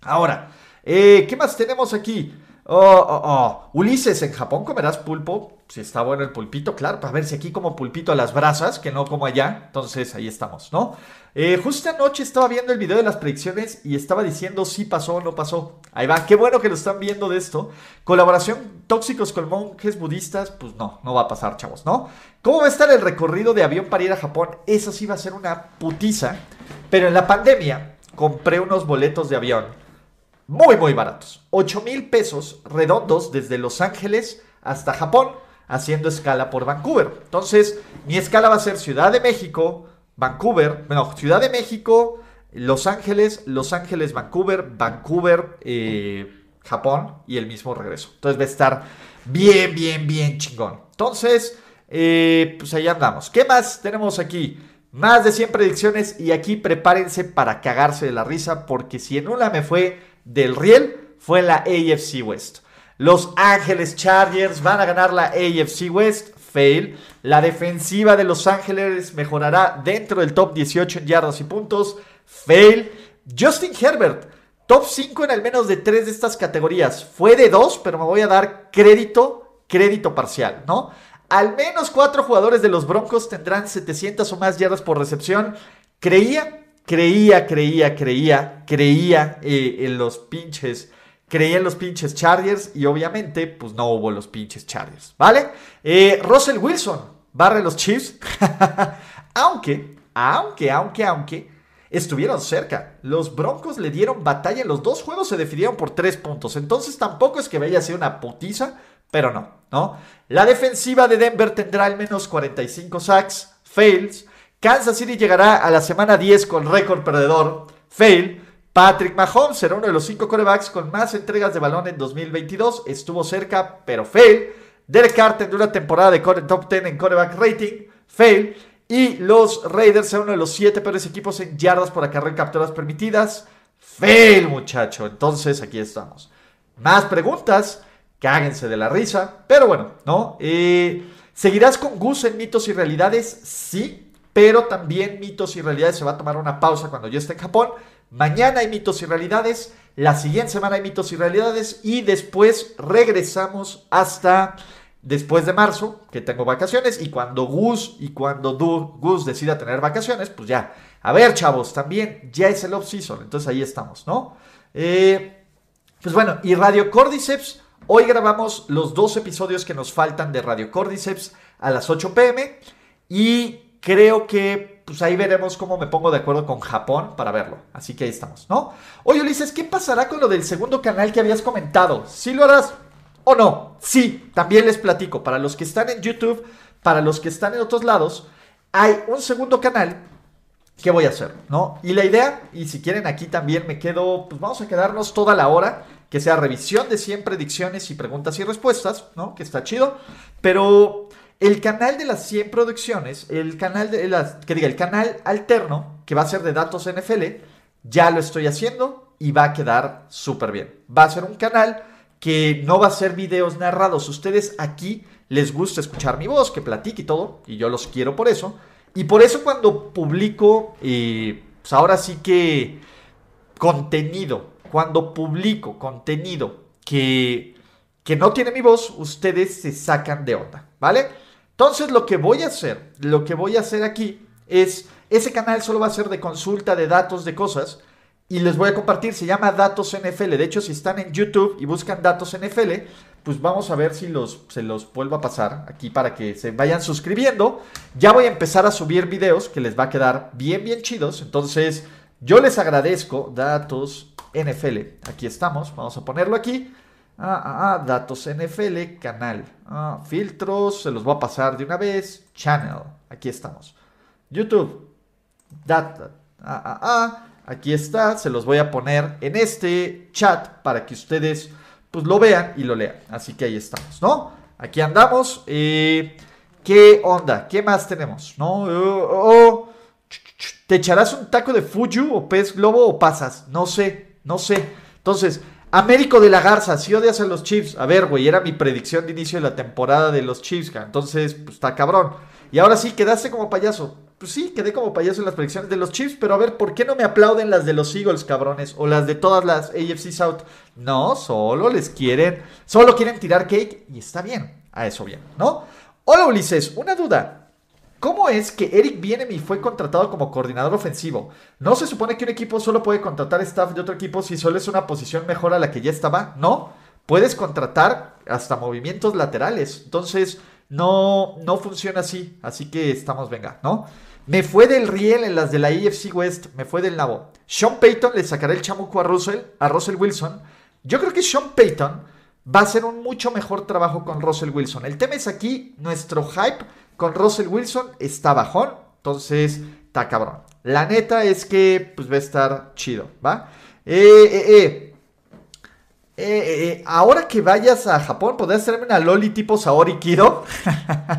Ahora, eh, ¿qué más tenemos aquí? Oh, oh, oh. Ulises, ¿en Japón comerás pulpo? Si está bueno el pulpito, claro, para ver si aquí como pulpito a las brasas, que no como allá. Entonces ahí estamos, ¿no? Eh, justo anoche estaba viendo el video de las predicciones y estaba diciendo si pasó o no pasó. Ahí va, qué bueno que lo están viendo de esto. Colaboración tóxicos con monjes budistas, pues no, no va a pasar, chavos, ¿no? ¿Cómo va a estar el recorrido de avión para ir a Japón? Eso sí va a ser una putiza. Pero en la pandemia compré unos boletos de avión muy, muy baratos. 8 mil pesos redondos desde Los Ángeles hasta Japón, haciendo escala por Vancouver. Entonces, mi escala va a ser Ciudad de México, Vancouver, bueno, Ciudad de México, Los Ángeles, Los Ángeles, Vancouver, Vancouver, eh, Japón y el mismo regreso. Entonces va a estar bien, bien, bien chingón. Entonces, eh, pues ahí andamos. ¿Qué más tenemos aquí? Más de 100 predicciones y aquí prepárense para cagarse de la risa porque si en una me fue del riel fue la AFC West. Los Ángeles Chargers van a ganar la AFC West. Fail. La defensiva de Los Ángeles mejorará dentro del top 18 en yardas y puntos. Fail. Justin Herbert. Top 5 en al menos de 3 de estas categorías. Fue de 2, pero me voy a dar crédito, crédito parcial, ¿no? Al menos 4 jugadores de los Broncos tendrán 700 o más yardas por recepción. Creía creía, creía, creía, creía eh, en los pinches, creía en los pinches Chargers y obviamente pues no hubo los pinches Chargers, ¿vale? Eh, Russell Wilson barre los Chiefs, aunque, aunque, aunque, aunque estuvieron cerca. Los Broncos le dieron batalla los dos juegos, se definieron por tres puntos, entonces tampoco es que vaya a ser una putiza, pero no, ¿no? La defensiva de Denver tendrá al menos 45 sacks, fails, Kansas City llegará a la semana 10 con récord perdedor. Fail. Patrick Mahomes será uno de los cinco corebacks con más entregas de balón en 2022. Estuvo cerca, pero fail. Derek Carr tendrá una temporada de top 10 en coreback rating. Fail. Y los Raiders serán uno de los siete peores equipos en yardas por acarreo capturas permitidas. Fail, muchacho. Entonces, aquí estamos. Más preguntas. Cáguense de la risa. Pero bueno, ¿no? Eh, ¿Seguirás con Gus en mitos y realidades? Sí pero también mitos y realidades se va a tomar una pausa cuando yo esté en Japón. Mañana hay mitos y realidades, la siguiente semana hay mitos y realidades y después regresamos hasta después de marzo, que tengo vacaciones, y cuando Gus y cuando Gus decida tener vacaciones, pues ya. A ver, chavos, también ya es el off-season, entonces ahí estamos, ¿no? Eh, Pues bueno, y Radio Cordyceps, hoy grabamos los dos episodios que nos faltan de Radio Cordyceps a las 8 pm y creo que pues ahí veremos cómo me pongo de acuerdo con Japón para verlo. Así que ahí estamos, ¿no? Oye, Ulises, ¿qué pasará con lo del segundo canal que habías comentado? ¿Sí lo harás o no? Sí, también les platico. Para los que están en YouTube, para los que están en otros lados, hay un segundo canal ¿qué voy a hacer? ¿No? Y la idea, y si quieren aquí también me quedo, pues vamos a quedarnos toda la hora, que sea revisión de 100 predicciones y preguntas y respuestas, ¿no? Que está chido, pero el canal de las 100 producciones, el canal de las, que diga, el canal alterno, que va a ser de datos NFL, ya lo estoy haciendo y va a quedar súper bien. Va a ser un canal que no va a ser videos narrados. Ustedes aquí les gusta escuchar mi voz, que platique y todo, y yo los quiero por eso. Y por eso cuando publico, eh, pues ahora sí que contenido, cuando publico contenido que, que no tiene mi voz, ustedes se sacan de onda, ¿vale? Entonces lo que voy a hacer, lo que voy a hacer aquí es, ese canal solo va a ser de consulta de datos, de cosas, y les voy a compartir, se llama Datos NFL. De hecho, si están en YouTube y buscan Datos NFL, pues vamos a ver si se los vuelvo a pasar aquí para que se vayan suscribiendo. Ya voy a empezar a subir videos que les va a quedar bien, bien chidos. Entonces, yo les agradezco. Datos NFL. Aquí estamos. Vamos a ponerlo aquí. Ah, ah, ah, datos NFL, canal. Ah, filtros, se los voy a pasar de una vez. Channel. Aquí estamos. YouTube. Data. Ah, ah, ah. Aquí está. Se los voy a poner en este chat para que ustedes pues lo vean y lo lean. Así que ahí estamos, ¿no? Aquí andamos. Eh, ¿Qué onda? ¿Qué más tenemos? ¿No? Oh, oh. ¿Te echarás un taco de Fuyu o pez globo o pasas? No sé, no sé. Entonces, Américo de la Garza, si odias a los Chiefs. A ver, güey, era mi predicción de inicio de la temporada de los Chiefs. Entonces, pues está cabrón. Y ahora sí, quedaste como payaso pues sí, quedé como payaso en las predicciones de los Chiefs, pero a ver, ¿por qué no me aplauden las de los Eagles, cabrones? O las de todas las AFC South. No, solo les quieren, solo quieren tirar cake y está bien, a eso bien, ¿no? Hola Ulises, una duda. ¿Cómo es que Eric Bienemi fue contratado como coordinador ofensivo? ¿No se supone que un equipo solo puede contratar staff de otro equipo si solo es una posición mejor a la que ya estaba? No, puedes contratar hasta movimientos laterales. Entonces, no, no funciona así. Así que estamos, venga, ¿no? Me fue del riel en las de la EFC West, me fue del nabo. Sean Payton le sacará el chamuco a Russell, a Russell Wilson. Yo creo que Sean Payton va a hacer un mucho mejor trabajo con Russell Wilson. El tema es aquí, nuestro hype con Russell Wilson está bajón, entonces está cabrón. La neta es que pues va a estar chido, ¿va? Eh, eh, eh. Ahora que vayas a Japón, ¿podrías hacerme una loli tipo Saori Kido?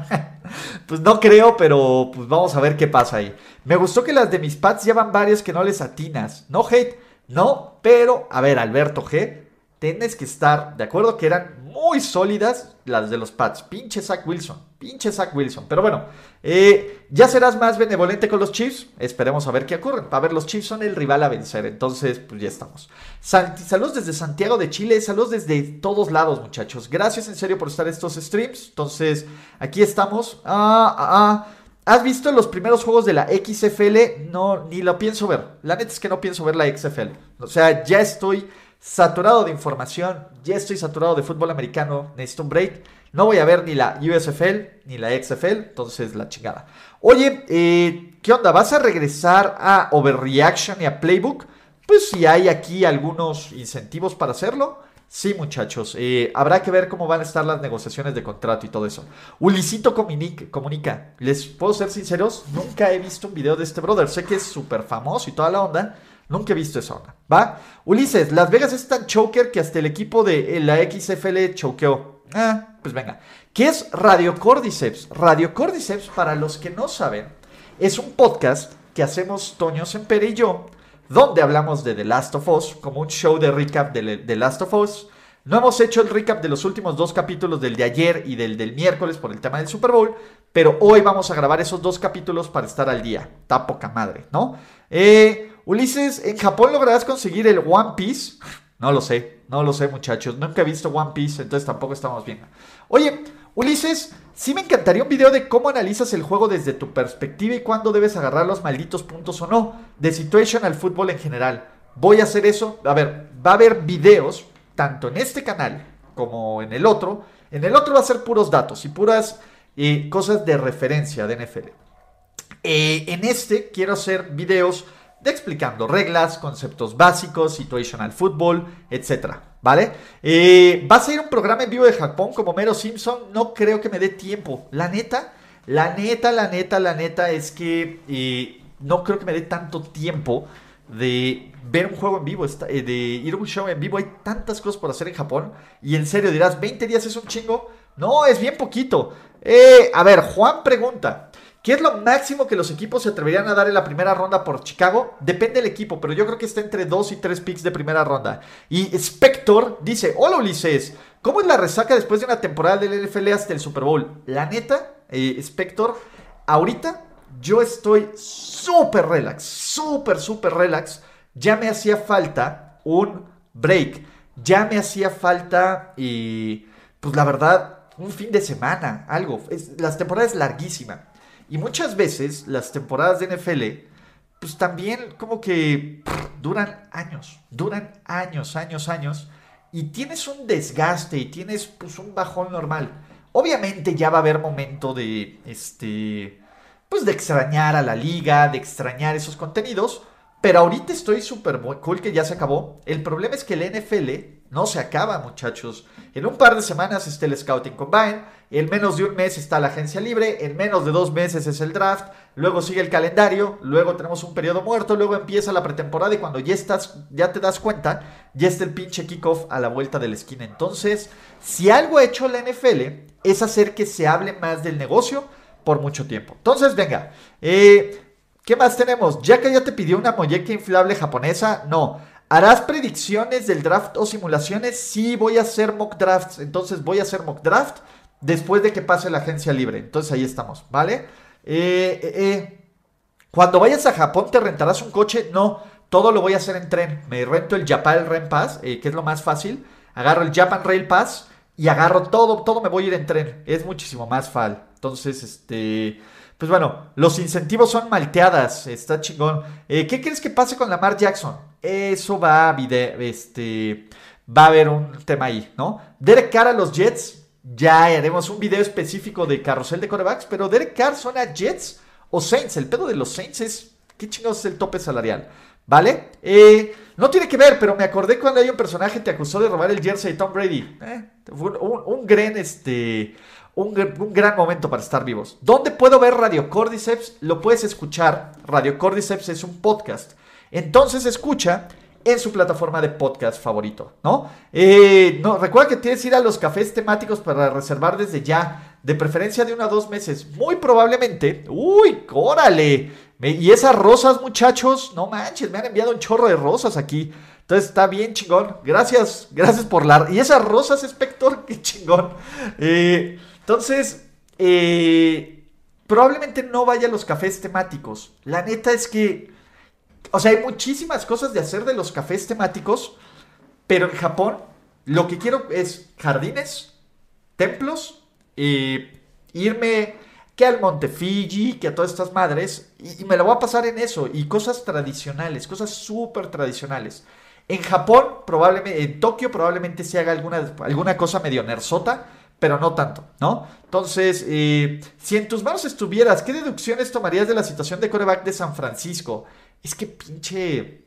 pues no creo, pero pues vamos a ver qué pasa ahí. Me gustó que las de mis pads llevan varias que no les atinas. No hate, no, pero a ver, Alberto G, tienes que estar de acuerdo que eran muy sólidas las de los Pats. Pinche Zach Wilson, pinche Zach Wilson. Pero bueno, eh, ya serás más benevolente con los Chiefs. Esperemos a ver qué ocurre. A ver, los Chiefs son el rival a vencer. Entonces, pues ya estamos. saludos desde Santiago de Chile. Saludos desde todos lados, muchachos. Gracias en serio por estar estos streams. Entonces, aquí estamos. Ah, ah, ah. ¿Has visto los primeros juegos de la XFL? No, ni lo pienso ver. La neta es que no pienso ver la XFL. O sea, ya estoy saturado de información, ya estoy saturado de fútbol americano, necesito un break. No voy a ver ni la USFL ni la XFL, entonces la chingada. Oye, eh, ¿qué onda? ¿Vas a regresar a Overreaction y a Playbook? Pues si hay aquí algunos incentivos para hacerlo. Sí, muchachos. Eh, habrá que ver cómo van a estar las negociaciones de contrato y todo eso. Ulisito comunica. Les puedo ser sinceros, nunca he visto un video de este brother. Sé que es súper famoso y toda la onda. Nunca he visto eso ¿va? Ulises, Las Vegas es tan choker que hasta el equipo de la XFL choqueó. Ah, pues venga. ¿Qué es Radio Cordyceps? Radio Cordyceps, para los que no saben, es un podcast que hacemos Toño Sempere y yo, donde hablamos de The Last of Us, como un show de recap de The Last of Us. No hemos hecho el recap de los últimos dos capítulos del de ayer y del del miércoles por el tema del Super Bowl, pero hoy vamos a grabar esos dos capítulos para estar al día. Está poca madre, ¿no? Eh, Ulises, ¿en Japón lograrás conseguir el One Piece? No lo sé, no lo sé muchachos. Nunca he visto One Piece, entonces tampoco estamos bien. Oye, Ulises, sí me encantaría un video de cómo analizas el juego desde tu perspectiva y cuándo debes agarrar los malditos puntos o no. De Situation al fútbol en general. Voy a hacer eso. A ver, va a haber videos tanto en este canal como en el otro. En el otro va a ser puros datos y puras eh, cosas de referencia de NFL. Eh, en este quiero hacer videos de explicando reglas, conceptos básicos, situational football, etc. ¿Vale? Eh, va a un programa en vivo de Japón como Mero Simpson. No creo que me dé tiempo. La neta, la neta, la neta, la neta es que no creo que me dé tanto tiempo de ver un juego en vivo, de ir a un show en vivo. Hay tantas cosas por hacer en Japón. Y en serio dirás, 20 días es un chingo. No, es bien poquito. Eh, a ver, Juan pregunta. ¿Qué es lo máximo que los equipos se atreverían a dar en la primera ronda por Chicago? Depende del equipo, pero yo creo que está entre 2 y 3 picks de primera ronda. Y Spector dice, hola Ulises, ¿cómo es la resaca después de una temporada del NFL hasta el Super Bowl? La neta, eh, Spector, ahorita yo estoy súper relax, súper, súper relax. Ya me hacía falta un break. Ya me hacía falta, y pues la verdad, un fin de semana, algo. Es, las temporadas es larguísima. Y muchas veces las temporadas de NFL, pues también como que duran años, duran años, años, años. Y tienes un desgaste y tienes pues un bajón normal. Obviamente ya va a haber momento de, este, pues de extrañar a la liga, de extrañar esos contenidos. Pero ahorita estoy súper cool que ya se acabó. El problema es que el NFL no se acaba, muchachos. En un par de semanas está el Scouting Combine, en menos de un mes está la agencia libre, en menos de dos meses es el draft, luego sigue el calendario, luego tenemos un periodo muerto, luego empieza la pretemporada y cuando ya estás, ya te das cuenta, ya está el pinche kickoff a la vuelta de la esquina. Entonces, si algo ha hecho la NFL es hacer que se hable más del negocio por mucho tiempo. Entonces, venga, eh, ¿Qué más tenemos? Ya que ya te pidió una molleca inflable japonesa, no. ¿Harás predicciones del draft o simulaciones? Sí, voy a hacer mock drafts. Entonces voy a hacer mock draft después de que pase la agencia libre. Entonces ahí estamos, ¿vale? Eh, eh, eh. Cuando vayas a Japón, ¿te rentarás un coche? No, todo lo voy a hacer en tren. Me rento el Japan Rail Pass, que es lo más fácil. Agarro el Japan Rail Pass y agarro todo, todo me voy a ir en tren. Es muchísimo más fal. Entonces, este... Pues bueno, los incentivos son malteadas, está chingón. ¿Qué crees que pase con Lamar Jackson? Eso va a este, va a haber un tema ahí, ¿no? Derek Carr a los Jets, ya haremos un video específico de carrusel de corebacks, pero Derek Carr son a Jets o Saints. El pedo de los Saints es, ¿qué chingados es el tope salarial? ¿Vale? Eh, no tiene que ver, pero me acordé cuando hay un personaje que te acusó de robar el jersey de Tom Brady. Eh, un, un, un, gran, este, un, gran momento para estar vivos. ¿Dónde puedo ver Radio Cordyceps? Lo puedes escuchar. Radio Cordyceps es un podcast. Entonces escucha en su plataforma de podcast favorito, ¿no? Eh, no recuerda que tienes que ir a los cafés temáticos para reservar desde ya, de preferencia de uno a dos meses. Muy probablemente, uy, órale. y esas rosas, muchachos, no manches, me han enviado un chorro de rosas aquí. Entonces está bien chingón. Gracias, gracias por la... Y esas rosas, Spector, qué chingón. Eh, entonces, eh, probablemente no vaya a los cafés temáticos. La neta es que, o sea, hay muchísimas cosas de hacer de los cafés temáticos, pero en Japón lo que quiero es jardines, templos, irme que al Monte Fiji, que a todas estas madres, y, me lo voy a pasar en eso, y cosas tradicionales, cosas súper tradicionales. En Japón, probablemente, en Tokio probablemente se haga alguna, alguna cosa medio nersota, pero no tanto, ¿no? Entonces, eh, si en tus manos estuvieras, ¿qué deducciones tomarías de la situación de coreback de San Francisco? Es que pinche,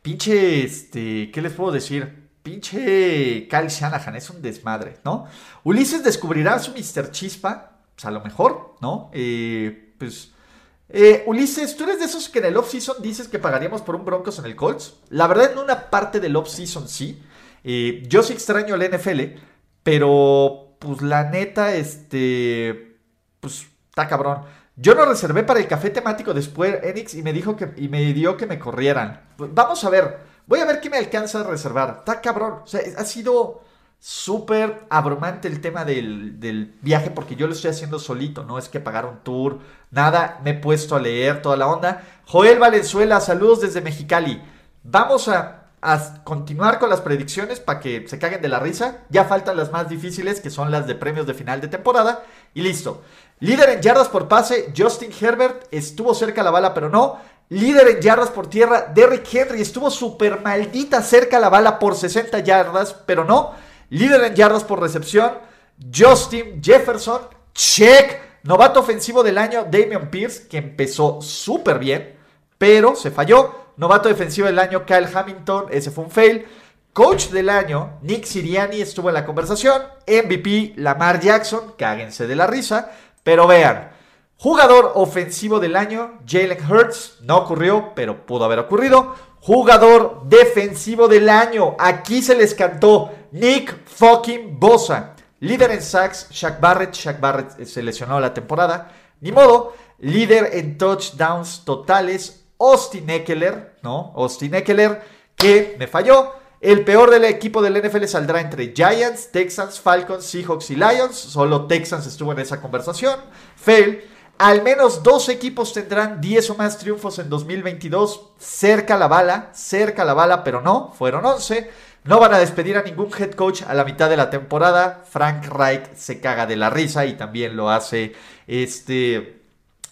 pinche, este, ¿qué les puedo decir? Pinche Kyle Shanahan, es un desmadre, ¿no? Ulises descubrirá su Mr. Chispa, pues a lo mejor, ¿no? Eh, pues... Eh, Ulises, ¿tú eres de esos que en el off-season dices que pagaríamos por un Broncos en el Colts? La verdad, en una parte del off-season sí. yo sí extraño el NFL, pero, pues la neta, este, pues está cabrón. Yo no reservé para el café temático de Square Enix y me dijo que, y me dio que me corrieran. Vamos a ver, voy a ver qué me alcanza a reservar. Está cabrón. O sea, ha sido súper abrumante el tema del, del, viaje porque yo lo estoy haciendo solito, no es que pagar un tour, nada, me he puesto a leer toda la onda. Joel Valenzuela, saludos desde Mexicali. Vamos a a continuar con las predicciones para que se caguen de la risa. Ya faltan las más difíciles, que son las de premios de final de temporada. Y listo. Líder en yardas por pase, Justin Herbert. Estuvo cerca la bala, pero no. Líder en yardas por tierra, Derrick Henry estuvo súper maldita cerca la bala por 60 yardas, pero no. Líder en yardas por recepción, Justin Jefferson, check. Novato ofensivo del año, Damian Pierce, que empezó súper bien, pero se falló. Novato defensivo del año, Kyle Hamilton, ese fue un fail. Coach del año, Nick Siriani estuvo en la conversación. MVP, Lamar Jackson, cáguense de la risa. Pero vean, jugador ofensivo del año, Jalen Hurts, no ocurrió, pero pudo haber ocurrido. Jugador defensivo del año, aquí se les cantó Nick fucking Bosa. Líder en sacks, Shaq Barrett. Shaq Barrett se lesionó la temporada. Ni modo. Líder en touchdowns totales, Austin Eckler, ¿no? Austin Eckler, que me falló. El peor del equipo del NFL saldrá entre Giants, Texans, Falcons, Seahawks y Lions. Solo Texans estuvo en esa conversación. Fail. Al menos dos equipos tendrán 10 o más triunfos en 2022. Cerca la bala, cerca la bala, pero no, fueron 11. No van a despedir a ningún head coach a la mitad de la temporada. Frank Reich se caga de la risa y también lo hace este,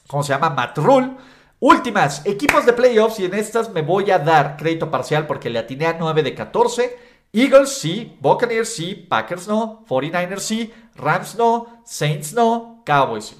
¿cómo se llama? Matt Rule. Últimas, equipos de playoffs y en estas me voy a dar crédito parcial porque le atiné a 9 de 14. Eagles sí, Buccaneers sí, Packers no, 49ers sí, Rams no, Saints no, Cowboys sí.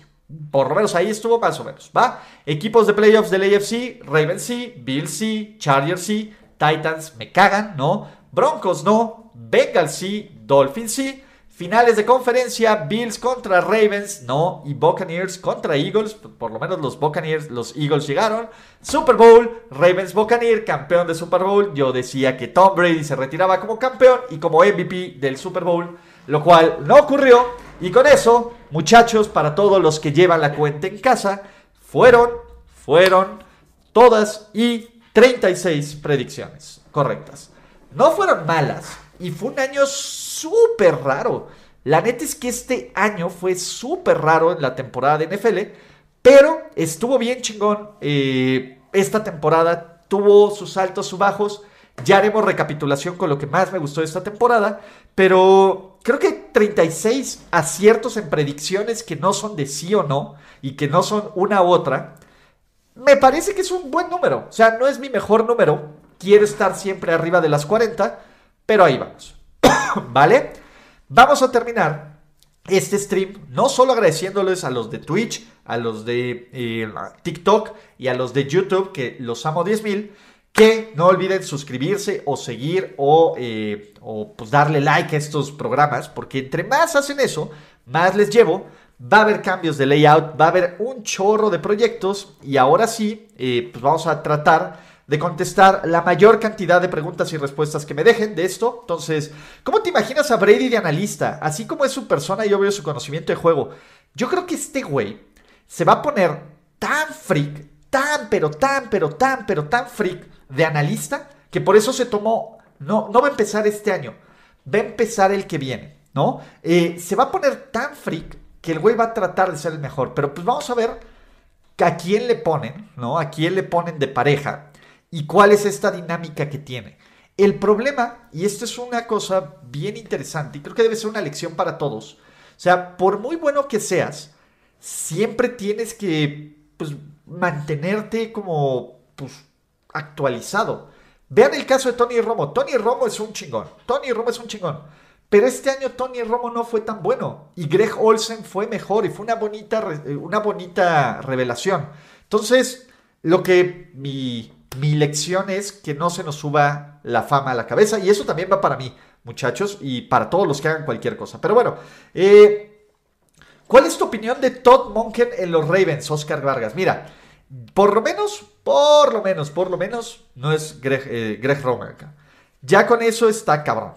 Por lo menos ahí estuvo más o menos, ¿va? Equipos de playoffs del AFC, Ravens sí, Bills sí, Chargers sí, Titans me cagan, ¿no? Broncos no, Bengals sí, Dolphins sí, Finales de conferencia, Bills contra Ravens, no, y Buccaneers contra Eagles, por lo menos los Buccaneers, los Eagles llegaron. Super Bowl, Ravens Buccaneers, campeón de Super Bowl. Yo decía que Tom Brady se retiraba como campeón y como MVP del Super Bowl, lo cual no ocurrió. Y con eso, muchachos, para todos los que llevan la cuenta en casa, fueron, fueron todas y 36 predicciones correctas. No fueron malas, y fue un año súper raro. La neta es que este año fue súper raro en la temporada de NFL, pero estuvo bien chingón. Eh, esta temporada tuvo sus altos, sus bajos. Ya haremos recapitulación con lo que más me gustó de esta temporada, pero creo que 36 aciertos en predicciones que no son de sí o no y que no son una u otra, me parece que es un buen número. O sea, no es mi mejor número. Quiero estar siempre arriba de las 40 pero ahí vamos. ¿Vale? Vamos a terminar este stream no solo agradeciéndoles a los de Twitch, a los de eh, TikTok y a los de YouTube, que los amo 10.000, que no olviden suscribirse o seguir o, eh, pues darle like a estos programas, porque entre más hacen eso, más les llevo. Va a haber cambios de layout, va a haber un chorro de proyectos y ahora sí, eh, pues vamos a tratar de contestar la mayor cantidad de preguntas y respuestas que me dejen de esto. Entonces, ¿cómo te imaginas a Brady de analista? Así como es su persona, yo veo su conocimiento de juego. Yo creo que este güey se va a poner tan freak, tan, pero tan, pero tan, pero tan freak de analista, que por eso se tomó, no, no va a empezar este año, va a empezar el que viene, ¿no? Eh, se va a poner tan freak que el güey va a tratar de ser el mejor. Pero pues vamos a ver a quién le ponen, ¿no? A quién le ponen de pareja y cuál es esta dinámica que tiene. El problema, y esto es una cosa bien interesante, y creo que debe ser una lección para todos, o sea, por muy bueno que seas, siempre tienes que pues, mantenerte como pues, actualizado. Vean el caso de Tony Romo. Tony Romo es un chingón. Tony Romo es un chingón. Pero este año Tony Romo no fue tan bueno. Y Greg Olsen fue mejor. Y fue una bonita, una bonita revelación. Entonces, lo que mi mi lección es que no se nos suba la fama a la cabeza y eso también va para mí, muchachos, y para todos los que hagan cualquier cosa. Pero bueno, eh, ¿cuál es tu opinión de Todd Monken en los Ravens, Oscar Vargas? Mira, por lo menos, por lo menos, por lo menos, no es Greg, eh, Romer. Ya con eso está cabrón.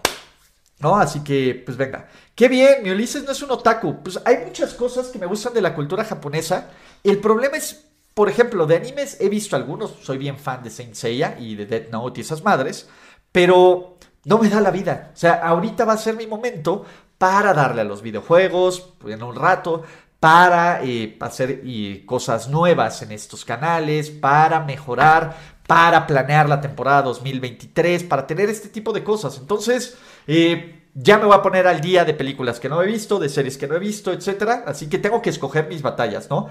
¿No? Así que, pues venga. Qué bien, mi Ulises no es un otaku. Pues hay muchas cosas que me gustan de la cultura japonesa. El problema es por ejemplo, de animes he visto algunos, soy bien fan de Saint Seiya y de Death Note y esas madres, pero no me da la vida. O sea, ahorita va a ser mi momento para darle a los videojuegos en un rato, para eh, hacer cosas nuevas en estos canales, para mejorar, para planear la temporada 2023, para tener este tipo de cosas. Entonces, eh, ya me voy a poner al día de películas que no he visto, de series que no he visto, etcétera. Así que tengo que escoger mis batallas, ¿no?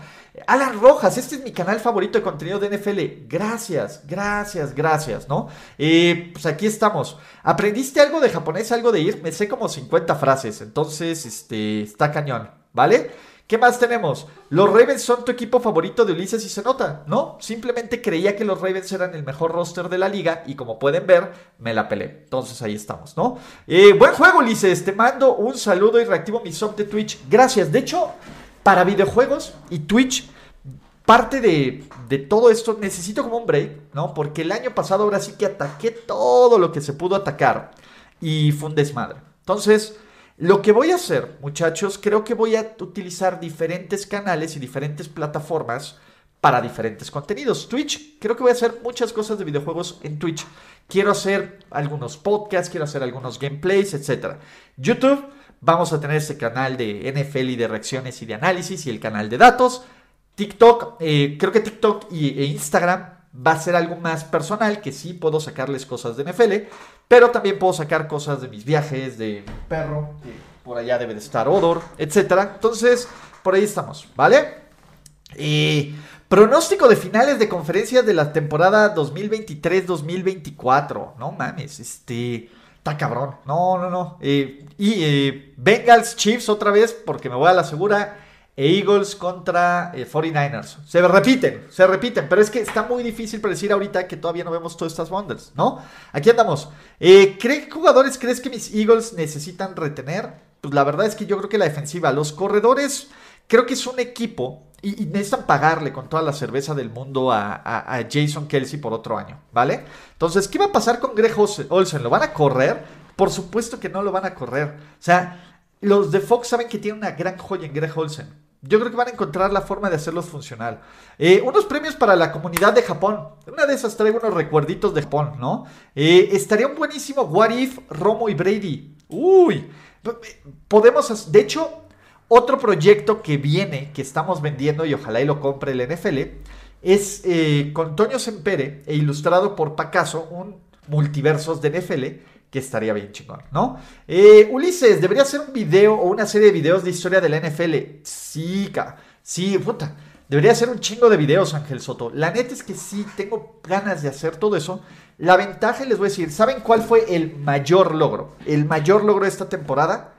Alan Rojas, este es mi canal favorito de contenido de NFL. Gracias, gracias, gracias, ¿no? Eh, pues aquí estamos. ¿Aprendiste algo de japonés, algo de ir? Me sé como 50 frases, entonces, este, está cañón, ¿vale? ¿Qué más tenemos? Los Ravens son tu equipo favorito de Ulises y se nota, ¿no? Simplemente creía que los Ravens eran el mejor roster de la liga y como pueden ver, me la pelé. Entonces ahí estamos, ¿no? Eh, buen juego, Ulises. Te mando un saludo y reactivo mi sub de Twitch. Gracias. De hecho, para videojuegos y Twitch, parte de, de, todo esto necesito como un break, ¿no? Porque el año pasado ahora sí que ataqué todo lo que se pudo atacar y fue un desmadre. Entonces... Lo que voy a hacer, muchachos, creo que voy a utilizar diferentes canales y diferentes plataformas para diferentes contenidos. Twitch, creo que voy a hacer muchas cosas de videojuegos en Twitch. Quiero hacer algunos podcasts, quiero hacer algunos gameplays, etc. YouTube, vamos a tener ese canal de NFL y de reacciones y de análisis y el canal de datos. TikTok, eh, creo que TikTok e Instagram va a ser algo más personal, que sí puedo sacarles cosas de NFL, pero también puedo sacar cosas de mis viajes, de mi perro, que por allá debe de estar Odor, etc. Entonces, por ahí estamos, ¿vale? Y pronóstico de finales de conferencias de la temporada 2023-2024. No mames, este... Está cabrón. No, no, no. Eh, y eh, Bengals Chiefs otra vez, porque me voy a la segura e Eagles contra 49ers. Eh, se repiten, se repiten, pero es que está muy difícil predecir ahorita que todavía no vemos todas estas bundles, ¿no? Aquí andamos. Eh, ¿Qué jugadores crees que mis Eagles necesitan retener? Pues la verdad es que yo creo que la defensiva, los corredores, creo que es un equipo y, necesitan pagarle con toda la cerveza del mundo a, a, Jason Kelsey por otro año, ¿vale? Entonces, ¿qué va a pasar con Greg Olsen? ¿Lo van a correr? Por supuesto que no lo van a correr. O sea, los de Fox saben que tiene una gran joya en Greg Olsen. Yo creo que van a encontrar la forma de hacerlos funcional. Eh, unos premios para la comunidad de Japón. Una de esas traigo unos recuerditos de Japón, ¿no? Eh, estaría un buenísimo What If, Romo y Brady. Uy, podemos, de hecho, otro proyecto que viene, que estamos vendiendo y ojalá y lo compre el NFL, es eh, con Toño Sempere e ilustrado por Pacaso, un multiversos de NFL que estaría bien chingón, ¿no? Eh, Ulises, ¿debería hacer un video o una serie de videos de historia de la NFL? Sí, ca. Sí, puta. Debería ser un chingo de videos, Ángel Soto. La neta es que sí, tengo ganas de hacer todo eso. La ventaja, les voy a decir, ¿saben cuál fue el mayor logro? El mayor logro de esta temporada.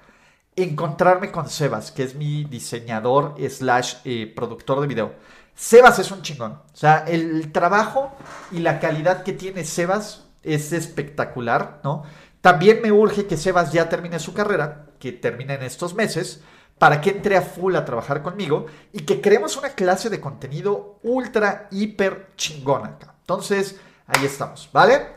Encontrarme con Sebas, que es mi diseñador slash eh, productor de video. Sebas es un chingón. O sea, el trabajo y la calidad que tiene Sebas es espectacular, ¿no? También me urge que Sebas ya termine su carrera, que termine en estos meses, para que entre a full a trabajar conmigo y que creemos una clase de contenido ultra, hiper chingona acá. Entonces, ahí estamos, ¿vale?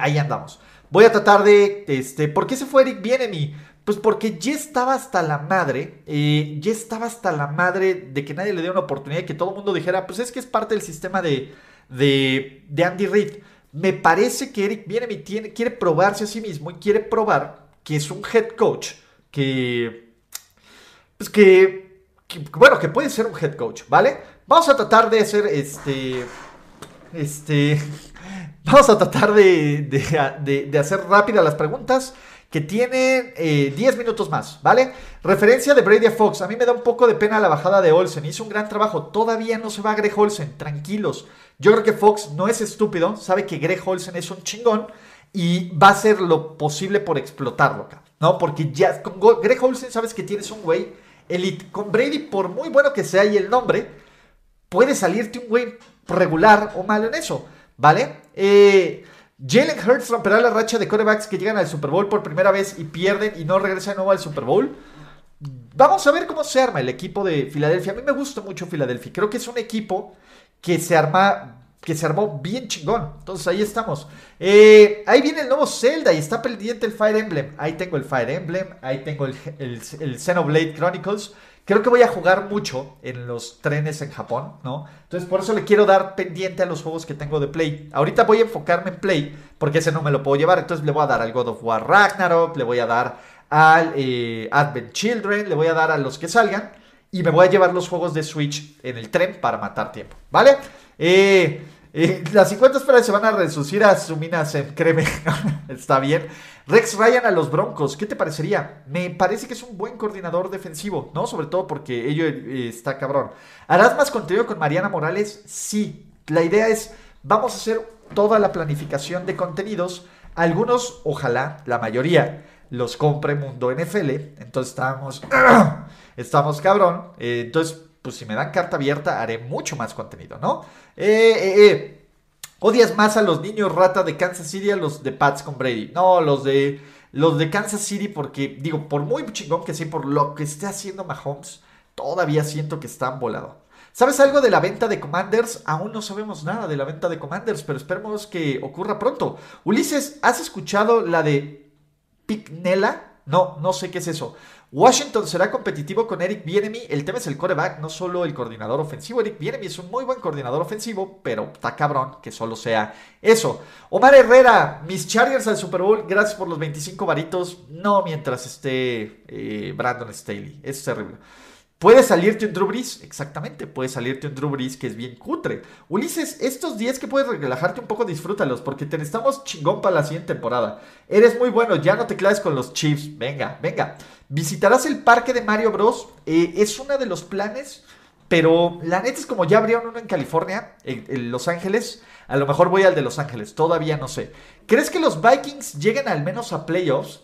Ahí andamos. Voy a tratar de, este, ¿por qué se fue Eric Bienemi? Pues porque ya estaba hasta la madre, eh, ya estaba hasta la madre de que nadie le dé una oportunidad y que todo el mundo dijera, pues es que es parte del sistema de, de, de Andy Reid. Me parece que Eric viene tiene, quiere probarse a sí mismo y quiere probar que es un head coach que, pues que, bueno, que puede ser un head coach, ¿vale? Vamos a tratar de hacer este, este, vamos a tratar de, de, hacer rápidas las preguntas que tienen 10 eh, minutos más, ¿vale? Referencia de Brady Fox. A mí me da un poco de pena la bajada de Olsen. Hizo un gran trabajo. Todavía no se va Greg Olsen. Tranquilos. Yo creo que Fox no es estúpido, sabe que Greg Olsen es un chingón y va a hacer lo posible por explotarlo ¿no? Porque ya con Greg Olsen sabes que tienes un güey elite. Con Brady, por muy bueno que sea y el nombre, puede salirte un güey regular o malo en eso, ¿vale? Eh, Jalen Hurts romperá la racha de quarterbacks que llegan al Super Bowl por primera vez y pierden y no regresan de nuevo al Super Bowl. Vamos a ver cómo se arma el equipo de Filadelfia. A mí me gusta mucho Filadelfia. Creo que es un equipo que se arma que se armó bien chingón. Entonces ahí estamos. Eh, ahí viene el nuevo Zelda y está pendiente el Fire Emblem. Ahí tengo el Fire Emblem, ahí tengo el, el, Xenoblade Chronicles. Creo que voy a jugar mucho en los trenes en Japón, ¿no? Entonces por eso le quiero dar pendiente a los juegos que tengo de Play. Ahorita voy a enfocarme en Play porque ese no me lo puedo llevar. Entonces le voy a dar al God of War Ragnarok, le voy a dar al eh, Advent Children, le voy a dar a los que salgan y me voy a llevar los juegos de Switch en el tren para matar tiempo, ¿vale? Eh, Eh, las 50 esperas se van a reducir a Suminas en creme. Está bien. Rex Ryan a los Broncos. ¿Qué te parecería? Me parece que es un buen coordinador defensivo, ¿no? Sobre todo porque ello eh, está cabrón. ¿Harás más contenido con Mariana Morales? Sí. La idea es, vamos a hacer toda la planificación de contenidos. Algunos, ojalá, la mayoría, los compre Mundo NFL. Entonces estamos, estamos cabrón. Eh, entonces, pues si me dan carta abierta, haré mucho más contenido, ¿no? Eh, eh, eh. ¿Odias más a los niños rata de Kansas City a los de Pats con Brady? No, los de los de Kansas City porque digo, por muy chingón que sea, por lo que esté haciendo Mahomes, todavía siento que están volados. ¿Sabes algo de la venta de Commanders? Aún no sabemos nada de la venta de Commanders, pero esperemos que ocurra pronto. Ulises, ¿has escuchado la de Pignella? No, no sé qué es eso. Washington será competitivo con Eric Bienemy. El tema es el coreback, no solo el coordinador ofensivo. Eric Bienemy es un muy buen coordinador ofensivo, pero está cabrón que solo sea eso. Omar Herrera, mis Chargers al Super Bowl, gracias por los 25 varitos. No mientras esté eh, Brandon Staley, es terrible. Puede salirte un Drew Brees, exactamente, puede salirte un Drew Brees que es bien cutre. Ulises, estos días que puedes relajarte un poco, disfrútalos, porque te necesitamos chingón para la siguiente temporada. Eres muy bueno, ya no te claves con los Chiefs, venga, venga. Visitarás el parque de Mario Bros. Eh, es uno de los planes, pero la neta es como ya abrieron uno en California, en Los Ángeles. A lo mejor voy al de Los Ángeles, todavía no sé. ¿Crees que los Vikings lleguen al menos a playoffs?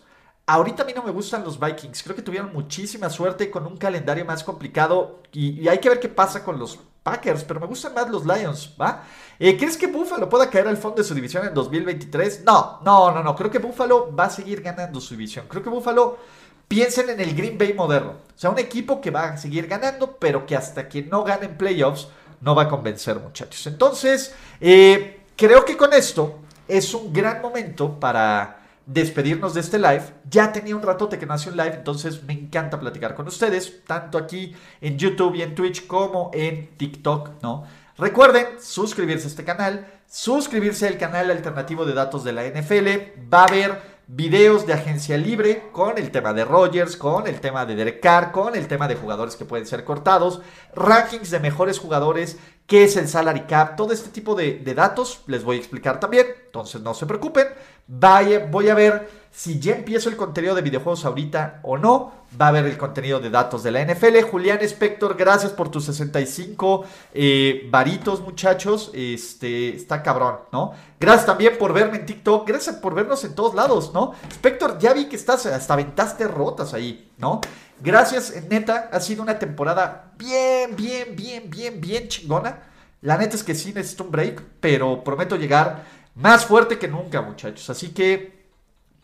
Ahorita a mí no me gustan los Vikings. Creo que tuvieron muchísima suerte con un calendario más complicado. Y, hay que ver qué pasa con los Packers. Pero me gustan más los Lions, ¿va? Eh, ¿Crees que Buffalo pueda caer al fondo de su división en 2023? No, no, no, no. Creo que Buffalo va a seguir ganando su división. Creo que Buffalo. Piensen en el Green Bay moderno. O sea, un equipo que va a seguir ganando, pero que hasta que no gane en playoffs no va a convencer, muchachos. Entonces, eh, creo que con esto es un gran momento para despedirnos de este live. Ya tenía un ratote que nació un live, entonces me encanta platicar con ustedes, tanto aquí en YouTube y en Twitch como en TikTok, ¿no? Recuerden suscribirse a este canal, suscribirse al canal alternativo de datos de la NFL. Va a haber videos de agencia libre con el tema de Rogers, con el tema de Derek Carr, con el tema de jugadores que pueden ser cortados, rankings de mejores jugadores, qué es el salary cap, todo este tipo de, de datos les voy a explicar también, entonces no se preocupen. Vaya, voy a ver si ya empiezo el contenido de videojuegos ahorita o no. Va a haber el contenido de datos de la NFL. Julián Spector, gracias por tus 65 eh, varitos, muchachos. Este, está cabrón, ¿no? Gracias también por verme en TikTok. Gracias por vernos en todos lados, ¿no? Spector, ya vi que estás, hasta ventaste rotas ahí, ¿no? Gracias, neta. Ha sido una temporada bien, bien, bien, bien, bien chingona. La neta es que sí necesito un break, pero prometo llegar más fuerte que nunca, muchachos. Así que,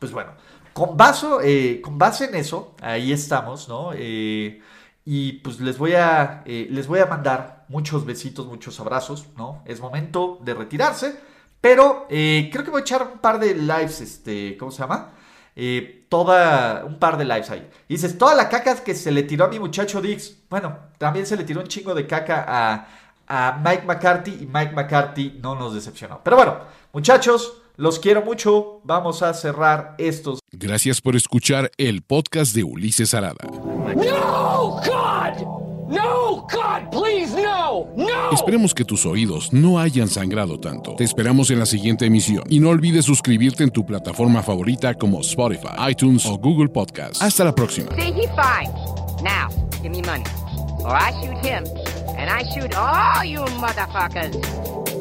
pues bueno, con, eh, con base en eso, ahí estamos, ¿no? Eh, y pues les voy, a, eh, les voy a mandar muchos besitos, muchos abrazos, ¿no? Es momento de retirarse, pero creo que voy a echar un par de lives, este, ¿cómo se llama? toda, un par de lives ahí. Dices, toda la caca que se le tiró a mi muchacho Dix, bueno, también se le tiró un chingo de caca a, a Mike McCarthy y Mike McCarthy no nos decepcionó. Pero bueno, Muchachos, los quiero mucho. Vamos a cerrar estos. Gracias por escuchar el podcast de Ulises Arada. No, God. No, God, please, no, no. Esperemos que tus oídos no hayan sangrado tanto. Te esperamos en la siguiente emisión y no olvides suscribirte en tu plataforma favorita como Spotify, iTunes o Google Podcast. Hasta la próxima. Now, give me money, or I shoot him, and I shoot all you motherfuckers.